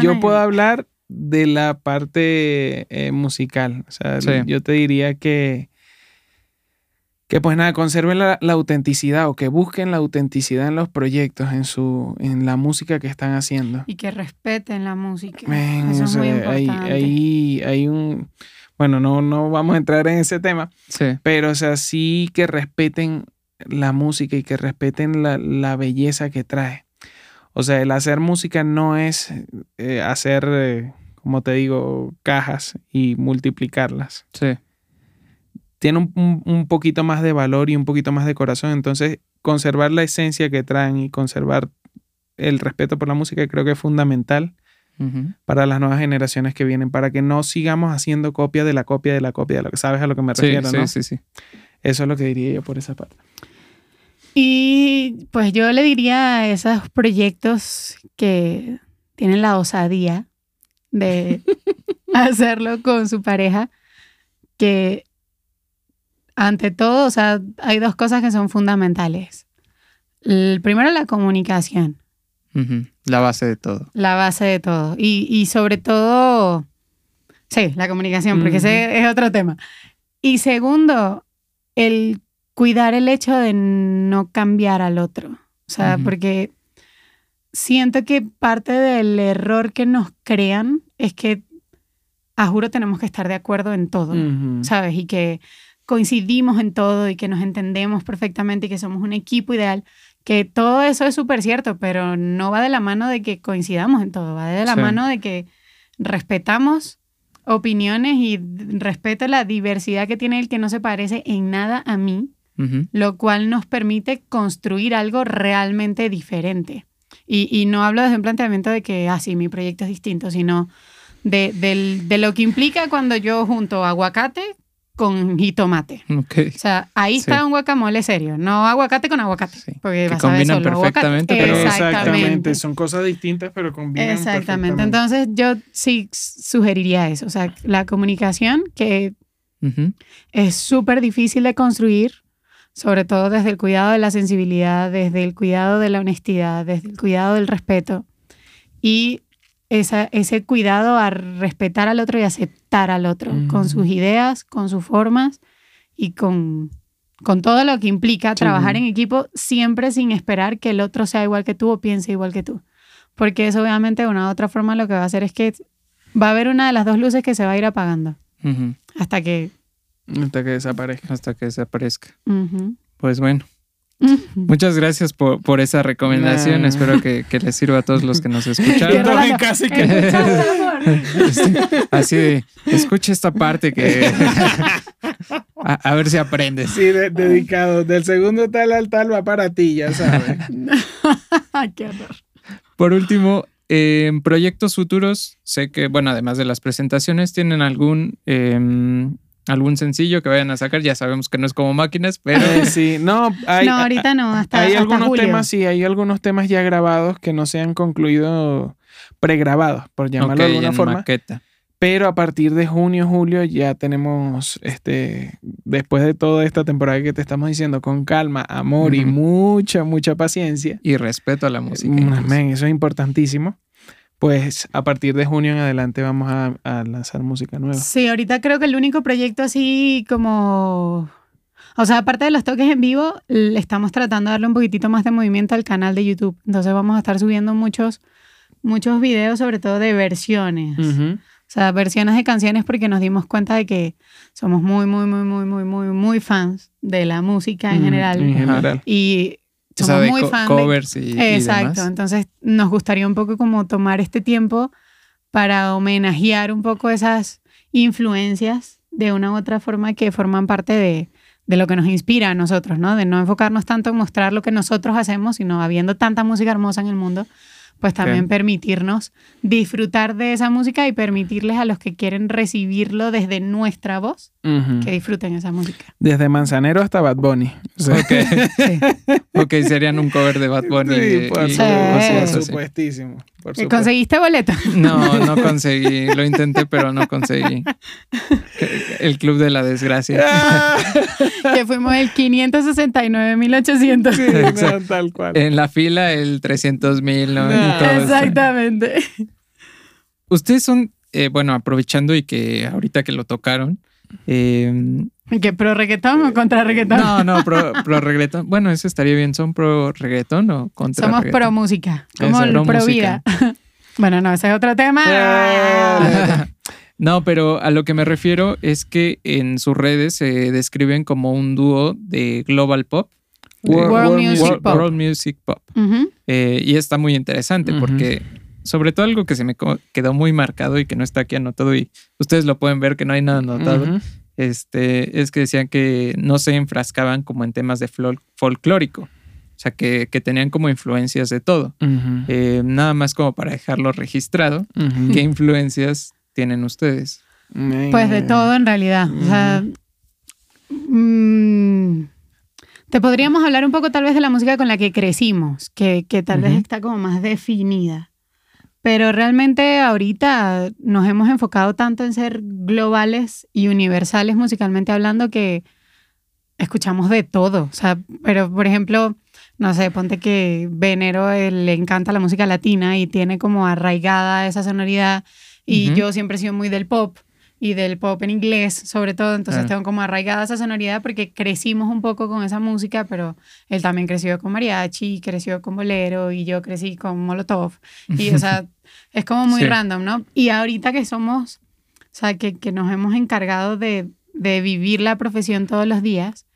yo, puedo hablar de la parte eh, musical. O sea, yo te diría que, que pues nada, conserven la, autenticidad o que busquen la autenticidad en los proyectos, en su, en la música que están haciendo. Y que respeten la música. Eso es muy importante. Hay, hay, un bueno, no, no vamos a entrar en ese tema, pero o sea, sí que respeten la música y que respeten la, belleza que trae. O sea, el hacer música no es eh, hacer, eh, como te digo, cajas y multiplicarlas. Sí. Tiene un, un, poquito más de valor y un poquito más de corazón. Entonces, conservar la esencia que traen y conservar el respeto por la música creo que es fundamental para las nuevas generaciones que vienen, para que no sigamos haciendo copia de la copia de la copia de lo que sabes a lo que me refiero, sí, ¿no? Sí, sí, Eso es lo que diría yo por esa parte. Y pues yo le diría a esos proyectos que tienen la osadía de hacerlo con su pareja, que ante todo, o sea, hay dos cosas que son fundamentales. El primero, la comunicación. La base de todo. La base de todo. Y, sobre todo, sí, la comunicación, porque ese es otro tema. Y segundo, el cuidar el hecho de no cambiar al otro. O sea, porque siento que parte del error que nos crean es que, a juro, tenemos que estar de acuerdo en todo, ¿sabes? Y que coincidimos en todo y que nos entendemos perfectamente y que somos un equipo ideal, que todo eso es súper cierto, pero no va de la mano de que coincidamos en todo, va de la mano de que respetamos opiniones y respeto la diversidad que tiene el que no se parece en nada a mí, lo cual nos permite construir algo realmente diferente. Y, no hablo desde un planteamiento de que, ah, sí, mi proyecto es distinto, sino de, de lo que implica cuando yo junto aguacate con jitomate. Okay. O sea, ahí está un guacamole serio, no aguacate con aguacate. Porque que combinan perfectamente. Pero exactamente. son cosas distintas, pero combinan Exactamente. Entonces, yo sí sugeriría eso. O sea, la comunicación que es súper difícil de construir, sobre todo desde el cuidado de la sensibilidad, desde el cuidado de la honestidad, desde el cuidado del respeto. Y ese cuidado a respetar al otro y aceptar al otro, con sus ideas, con sus formas y con, con todo lo que implica trabajar en equipo, siempre sin esperar que el otro sea igual que tú o piense igual que tú. Porque eso obviamente de una u otra forma lo que va a hacer es que va a haber una de las dos luces que se va a ir apagando. Hasta que... Hasta que desaparezca. Hasta que desaparezca. Pues bueno, Muchas gracias por, por esa recomendación. Espero que, que, les sirva a todos los que nos escucharon. Así de, escucha esta parte que... a, ver si aprendes. Sí, dedicado. Del segundo tal al tal va para ti, ya sabes. Qué horror. Por último, en proyectos futuros, sé que, bueno, además de las presentaciones, ¿tienen algún em, algún sencillo que vayan a sacar. Ya sabemos que no es como máquinas, pero. sí, no, hay, no, ahorita no, hasta. Hay algunos temas, sí, hay algunos temas ya grabados que no se han concluido pregrabados, por llamarlo de alguna forma. Maqueta. Pero a partir de junio, julio ya tenemos, este, después de toda esta temporada que te estamos diciendo, con calma, amor y mucha, mucha paciencia. Y respeto a la música. Amén, eso es importantísimo pues a partir de junio en adelante vamos a, lanzar música nueva. Sí, ahorita creo que el único proyecto así como... O sea, aparte de los toques en vivo, le estamos tratando de darle un poquitito más de movimiento al canal de YouTube. Entonces vamos a estar subiendo muchos, muchos videos, sobre todo de versiones. O sea, versiones de canciones porque nos dimos cuenta de que somos muy, muy, muy, muy, muy, muy, muy fans de la música en general. En general. Y somos muy fans covers y, Exacto, entonces nos gustaría un poco como tomar este tiempo para homenajear un poco esas influencias de una u otra forma que forman parte de, de lo que nos inspira a nosotros, ¿no? De no enfocarnos tanto en mostrar lo que nosotros hacemos, sino habiendo tanta música hermosa en el mundo, pues también permitirnos disfrutar de esa música y permitirles a los que quieren recibirlo desde nuestra voz que disfruten esa música. Desde Manzanero hasta Bad Bunny. ok, serían un cover de Bad Bunny. Sí, por, supuestísimo. ¿Conseguiste boleto? No, no conseguí. Lo intenté, pero no conseguí. El Club de la Desgracia. que fuimos el 569.800. Sí, tal cual. En la fila el 300.000, ¿no? Exactamente. Ustedes son, eh, bueno, aprovechando y que ahorita que lo tocaron, eh, ¿Qué pro reggaetón o contra reggaetón? No, no, pro, reggaetón. Bueno, eso estaría bien. ¿Son pro reggaetón o contra Somos pro música. Como el pro, vida. bueno, no, ese es otro tema. no, pero a lo que me refiero es que en sus redes se describen como un dúo de global pop. World, Music Pop. World Music Pop. Eh, y está muy interesante porque sobre todo algo que se me quedó muy marcado y que no está aquí anotado y ustedes lo pueden ver que no hay nada anotado, este, es que decían que no se enfrascaban como en temas de folclórico. O sea, que, tenían como influencias de todo. Eh, nada más como para dejarlo registrado. ¿Qué influencias tienen ustedes? Pues de todo en realidad. O sea, mm, te podríamos hablar un poco tal vez de la música con la que crecimos, que, que tal vez está como más definida. Pero realmente ahorita nos hemos enfocado tanto en ser globales y universales musicalmente hablando que escuchamos de todo. O sea, pero por ejemplo, no sé, ponte que Venero eh, le encanta la música latina y tiene como arraigada esa sonoridad y yo siempre he sido muy del pop y del pop en inglés, sobre todo. Entonces tengo como arraigada esa sonoridad porque crecimos un poco con esa música, pero él también creció con mariachi, creció con bolero y yo crecí con molotov. Y, o sea, es como muy random, ¿no? Y ahorita que somos, o sea, que, que nos hemos encargado de, de vivir la profesión todos los días,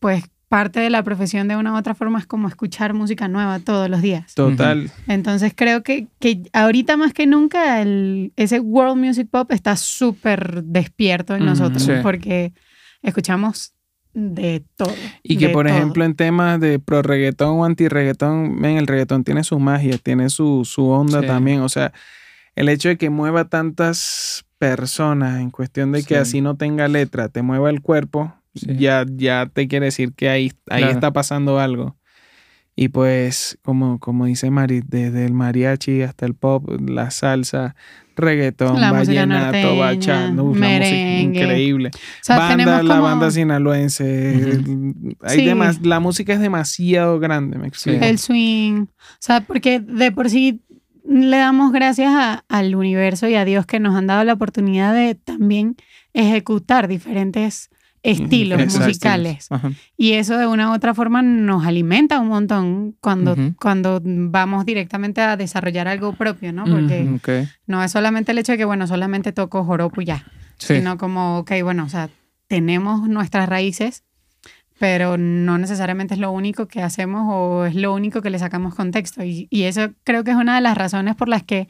pues parte de la profesión de una u otra forma es como escuchar música nueva todos los días. Total. Entonces creo que, que ahorita más que nunca el, ese World Music Pop está súper despierto en nosotros porque escuchamos de todo. Y que por ejemplo en temas de pro reggaetón o anti reggaetón, ven, el reggaetón tiene su magia, tiene su, su onda también. O sea, el hecho de que mueva tantas personas en cuestión de que así no tenga letra, te mueva el cuerpo, ya, ya te quiere decir que ahí, ahí está pasando algo. Y pues, como, como dice Mari, desde el mariachi hasta el pop, la salsa, reggaetón, vallenato, la música increíble. banda, La banda sinaloense. hay la música es demasiado grande, me explico. El swing. O sea, porque de por sí le damos gracias al universo y a Dios que nos han dado la oportunidad de también ejecutar diferentes estilos musicales. Y eso de una u otra forma nos alimenta un montón cuando, cuando vamos directamente a desarrollar algo propio, ¿no? Porque no es solamente el hecho de que, bueno, solamente toco joropo y ya, sino como, ok, bueno, o sea, tenemos nuestras raíces, pero no necesariamente es lo único que hacemos o es lo único que le sacamos contexto. Y, y eso creo que es una de las razones por las que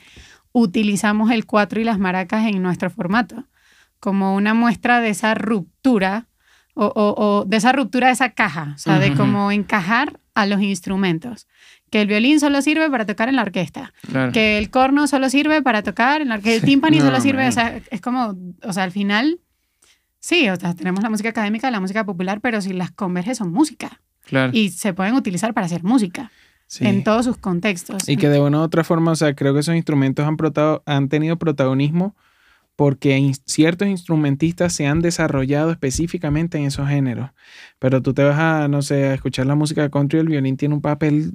utilizamos el cuatro y las maracas en nuestro formato como una muestra de esa ruptura o, o, de esa ruptura de esa caja, o sea, de cómo encajar a los instrumentos. Que el violín solo sirve para tocar en la orquesta, que el corno solo sirve para tocar en la orquesta, el timpani solo sirve, o sea, es como, o sea, al final, sí, o sea, tenemos la música académica, la música popular, pero si las converges son música. Y se pueden utilizar para hacer música. en todos sus contextos. Y que de una u otra forma, o sea, creo que esos instrumentos han, han tenido protagonismo porque ciertos instrumentistas se han desarrollado específicamente en esos géneros. Pero tú te vas a, no sé, a escuchar la música country, el violín tiene un papel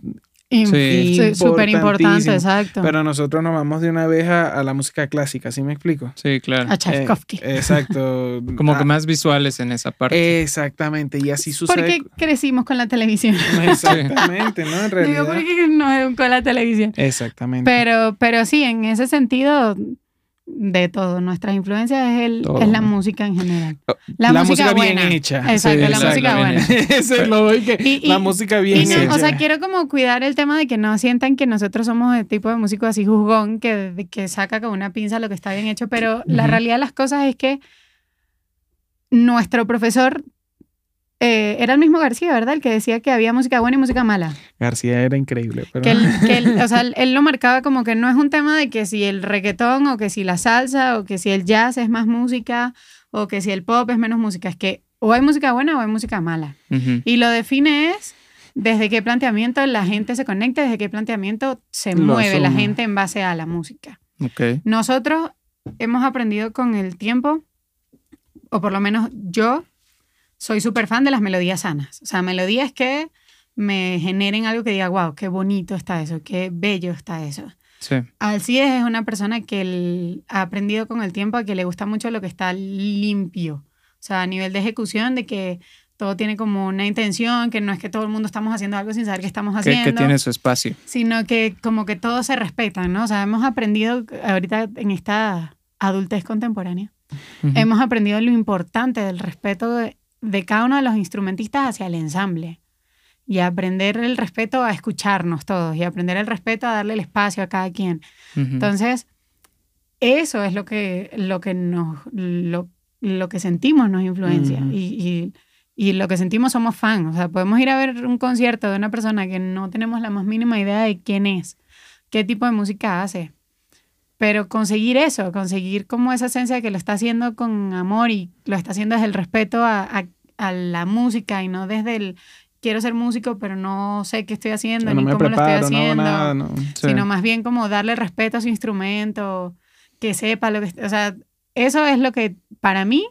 Sí, súper importante, exacto. Pero nosotros nos vamos de una vez a, la música clásica, ¿sí me explico? Sí, claro. A Tchaikovsky. Eh, exacto. Como que ah, más visuales en esa parte. Exactamente, y así sucede. Porque crecimos con la televisión. Exactamente, ¿no? En realidad. Digo, porque no con la televisión. Exactamente. Pero, pero sí, en ese sentido, de todo. Nuestra influencia es, el, es la música en general. Oh, la, música, bien hecha. Exacto, la música buena. Eso es lo que la música bien hecha. O sea, quiero como cuidar el tema de que no sientan que nosotros somos el tipo de músico así juzgón que, que saca con una pinza lo que está bien hecho, pero la realidad de las cosas es que nuestro profesor eh, era el mismo García, ¿verdad? El que decía que había música buena y música mala. García era increíble. Pero... Que, él, o sea, él lo marcaba como que no es un tema de que si el reggaetón o que si la salsa o que si el jazz es más música o que si el pop es menos música. Es que o hay música buena o hay música mala. Y lo define es desde qué planteamiento la gente se conecta, desde qué planteamiento se mueve la gente en base a la música. Okay. Nosotros hemos aprendido con el tiempo, o por lo menos yo, soy súper fan de las melodías sanas. O sea, melodías que me generen algo que diga, wow, qué bonito está eso, qué bello está eso. Sí. Alcides es una persona que ha aprendido con el tiempo a que le gusta mucho lo que está limpio. O sea, a nivel de ejecución, de que todo tiene como una intención, que no es que todo el mundo estamos haciendo algo sin saber qué estamos haciendo. Que, tiene su espacio. Sino que como que todos se respetan, ¿no? O sea, hemos aprendido ahorita en esta adultez contemporánea, hemos aprendido lo importante del respeto de, de cada uno de los instrumentistas hacia el ensamble y aprender el respeto a escucharnos todos y aprender el respeto a darle el espacio a cada quien. Entonces, eso es lo que, lo que, nos, lo, que sentimos nos influencia y, y, lo que sentimos somos fans. O sea, podemos ir a ver un concierto de una persona que no tenemos la más mínima idea de quién es, qué tipo de música hace. Pero conseguir eso, conseguir como esa esencia de que lo está haciendo con amor y lo está haciendo desde el respeto a, a, la música y no desde el quiero ser músico, pero no sé qué estoy haciendo ni cómo lo estoy haciendo, sino más bien como darle respeto a su instrumento, que sepa lo que... O sea, eso es lo que para mí,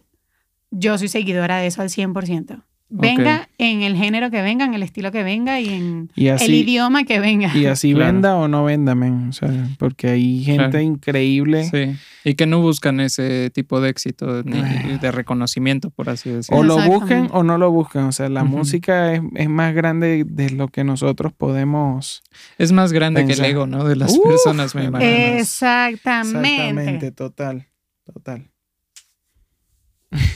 yo soy seguidora de eso al 100%. Venga en el género que venga, en el estilo que venga y en el idioma que venga. Y así venda o no venda, O sea, porque hay gente increíble. Sí. Y que no buscan ese tipo de éxito ni de reconocimiento, por así decirlo. O lo busquen o no lo busquen. O sea, la música es, más grande de lo que nosotros podemos. Es más grande que el ego, ¿no? De las personas, me imagino. Exactamente. Exactamente, total. Total.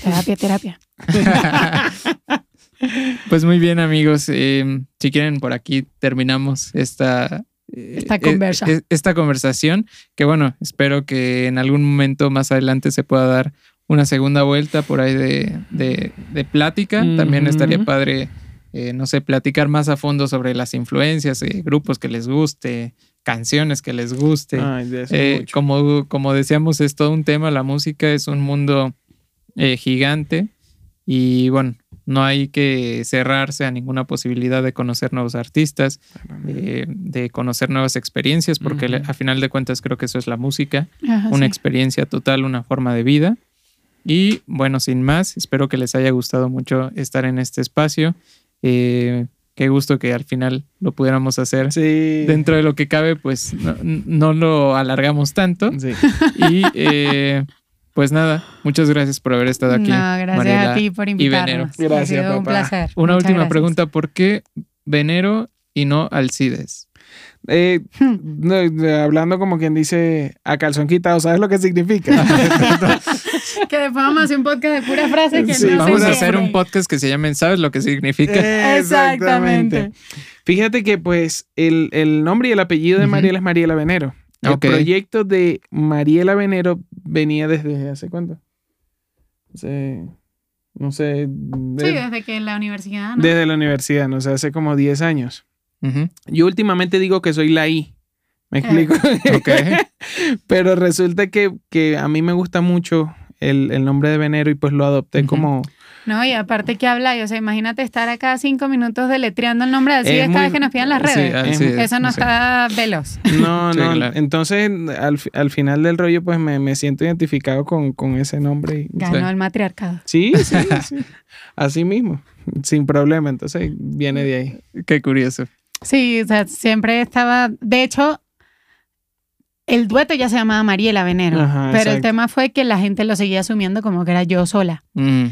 Terapia, terapia. pues muy bien, amigos. Eh, si quieren, por aquí terminamos esta, eh, esta, conversa. E, esta conversación. Que bueno, espero que en algún momento más adelante se pueda dar una segunda vuelta por ahí de, plática. También estaría padre, eh, no sé, platicar más a fondo sobre las influencias, grupos que les guste, canciones que les guste. como, como decíamos, es todo un tema. La música es un mundo gigante. Y bueno, no hay que cerrarse a ninguna posibilidad de conocer nuevos artistas, eh, de conocer nuevas experiencias, porque a final de cuentas creo que eso es la música, una experiencia total, una forma de vida. Y bueno, sin más, espero que les haya gustado mucho estar en este espacio. Eh, qué gusto que al final lo pudiéramos hacer. Dentro de lo que cabe, pues no, lo alargamos tanto. Y eh, pues nada, muchas gracias por haber estado aquí. No, gracias a ti por invitarnos. Gracias, ha sido un placer. Una última pregunta, ¿por qué Venero y no Alcides? Eh, hablando como quien dice a calzón quitado, ¿sabes lo que significa? que después vamos a hacer un podcast de puras frases que no Vamos a hacer un podcast que se llame ¿Sabes lo que significa? Exactamente. Fíjate que pues el, el nombre y el apellido de Mariela es Mariela Venero. El proyecto de Mariela Venero venía desde hace cuánto? no sé. sí, desde que en la universidad. ¿no? Desde la universidad, no sé, hace como 10 años. Yo últimamente digo que soy la I. ¿Me explico? Pero resulta que, que, a mí me gusta mucho el, el, nombre de Venero y pues lo adopté como no, y aparte que habla, o sea, imagínate estar acá cinco minutos deletreando el nombre así cada vez que nos pidan las redes. Eso no está veloz. No, no. Entonces, al, final del rollo, pues me, siento identificado con, ese nombre. Ganó el matriarcado. Sí, sí, sí. Así mismo, sin problema. Entonces, viene de ahí. Qué curioso. Sí, o sea, siempre estaba. De hecho, el dueto ya se llamaba Mariela Venero, pero el tema fue que la gente lo seguía asumiendo como que era yo sola. Mm,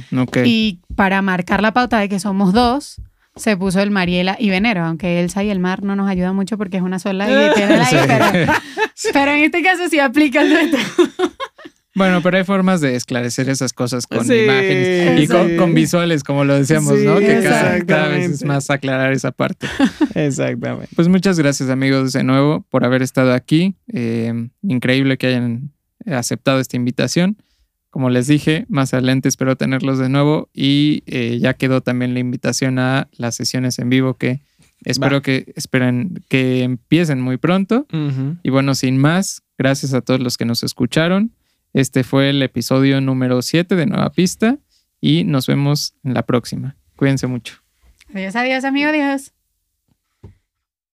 y para marcar la pauta de que somos dos, se puso el Mariela y Venero, aunque Elsa y el mar no nos ayuda mucho porque es una sola y tiene la pero, pero, en este caso sí aplica el dueto. Bueno, pero hay formas de esclarecer esas cosas con imágenes y con, visuales, como lo decíamos, ¿no? Que cada, vez es más aclarar esa parte. Exactamente. Pues muchas gracias, amigos, de nuevo por haber estado aquí. Eh, increíble que hayan aceptado esta invitación. Como les dije, más adelante espero tenerlos de nuevo y eh, ya quedó también la invitación a las sesiones en vivo que espero que esperen que empiecen muy pronto. Y bueno, sin más, gracias a todos los que nos escucharon. Este fue el episodio número 7 de Nueva Pista y nos vemos en la próxima. Cuídense mucho. Adiós, adiós, amigo, adiós.